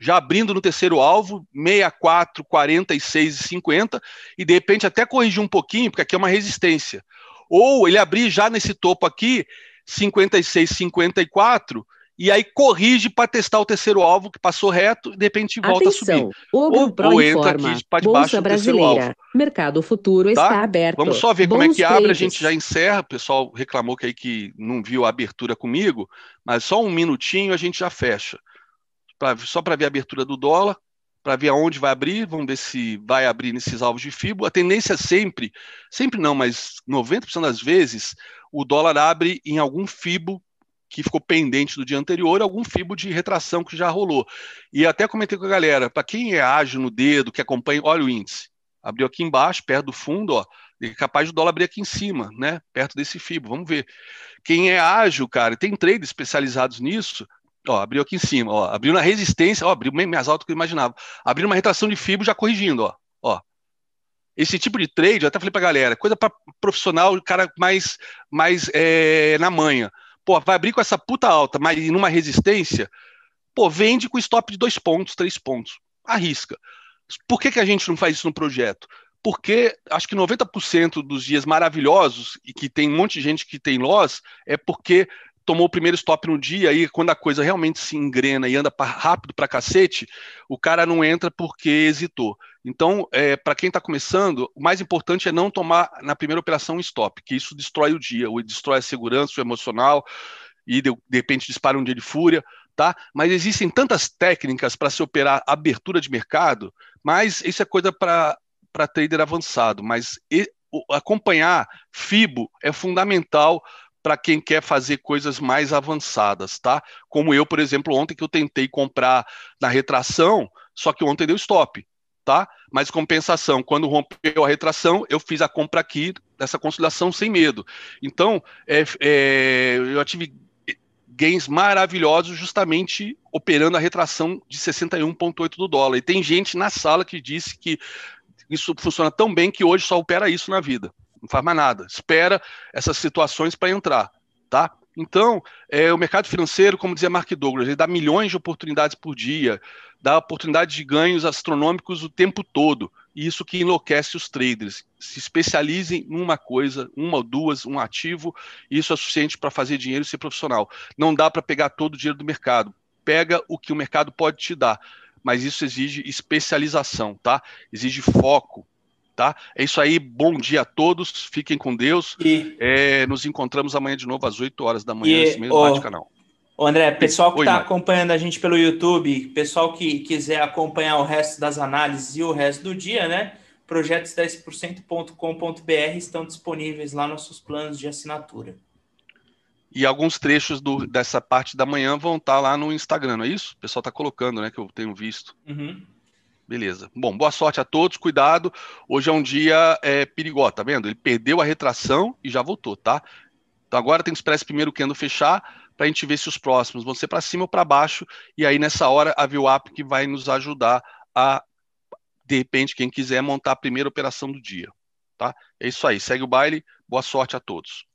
Já abrindo no terceiro alvo, 64, 46 e 50, e de repente até corrigir um pouquinho, porque aqui é uma resistência. Ou ele abrir já nesse topo aqui, 56, 54, e aí corrige para testar o terceiro alvo que passou reto e de repente volta Atenção, a subir. Ou, ou entra aqui para debaixo do terceiro alvo. Mercado futuro tá? está aberto. Vamos só ver Bons como é que abre, a gente já encerra. O pessoal reclamou que aí que não viu a abertura comigo, mas só um minutinho a gente já fecha. Pra, só para ver a abertura do dólar. para ver aonde vai abrir, vamos ver se vai abrir nesses alvos de FIBO. A tendência é sempre, sempre não, mas 90% das vezes, o dólar abre em algum FIBO que ficou pendente do dia anterior, algum FIBO de retração que já rolou. E até comentei com a galera, para quem é ágil no dedo, que acompanha, olha o índice. Abriu aqui embaixo, perto do fundo, ó, é capaz do dólar abrir aqui em cima, né? Perto desse FIBO. Vamos ver. Quem é ágil, cara, tem traders especializados nisso, Ó, abriu aqui em cima, ó, abriu na resistência, ó, abriu bem mais alto do que eu imaginava. Abriu uma retração de FIBO já corrigindo, ó. ó. Esse tipo de trade, eu até falei pra galera, coisa para profissional, cara mais, mais é, na manha. Pô, vai abrir com essa puta alta, mas numa resistência, pô, vende com stop de dois pontos, três pontos. Arrisca. Por que, que a gente não faz isso no projeto? Porque acho que 90% dos dias maravilhosos e que tem um monte de gente que tem loss é porque tomou o primeiro stop no dia, aí quando a coisa realmente se engrena e anda pra, rápido para cacete, o cara não entra porque hesitou. Então, é, para quem está começando, o mais importante é não tomar na primeira operação um stop, que isso destrói o dia, ou destrói a segurança, o emocional, e de, de repente dispara um dia de fúria, tá? Mas existem tantas técnicas para se operar abertura de mercado, mas isso é coisa para trader avançado, mas e, acompanhar FIBO é fundamental para quem quer fazer coisas mais avançadas, tá? Como eu, por exemplo, ontem que eu tentei comprar na retração, só que ontem deu stop, tá? Mas compensação, quando rompeu a retração, eu fiz a compra aqui dessa consolidação sem medo. Então, é, é, eu tive gains maravilhosos justamente operando a retração de 61,8 do dólar. E tem gente na sala que disse que isso funciona tão bem que hoje só opera isso na vida não faz mais nada. Espera essas situações para entrar, tá? Então, é, o mercado financeiro, como dizia Mark Douglas, ele dá milhões de oportunidades por dia, dá oportunidade de ganhos astronômicos o tempo todo. E isso que enlouquece os traders. Se especializem numa coisa, uma ou duas, um ativo, isso é suficiente para fazer dinheiro e ser profissional. Não dá para pegar todo o dinheiro do mercado. Pega o que o mercado pode te dar, mas isso exige especialização, tá? Exige foco, Tá? É isso aí, bom dia a todos, fiquem com Deus. E... É, nos encontramos amanhã de novo às 8 horas da manhã, e... nesse mesmo oh, canal. André, pessoal que está acompanhando a gente pelo YouTube, pessoal que quiser acompanhar o resto das análises e o resto do dia, né? Projetos10%.com.br estão disponíveis lá nossos planos de assinatura. E alguns trechos do, dessa parte da manhã vão estar tá lá no Instagram, não é isso? O pessoal está colocando, né? Que eu tenho visto. Uhum. Beleza. Bom, boa sorte a todos, cuidado. Hoje é um dia é, perigoso, tá vendo? Ele perdeu a retração e já voltou, tá? Então agora tem que esperar esse primeiro candle fechar para a gente ver se os próximos vão ser para cima ou para baixo. E aí nessa hora a VWAP que vai nos ajudar a, de repente, quem quiser montar a primeira operação do dia, tá? É isso aí. Segue o baile. Boa sorte a todos.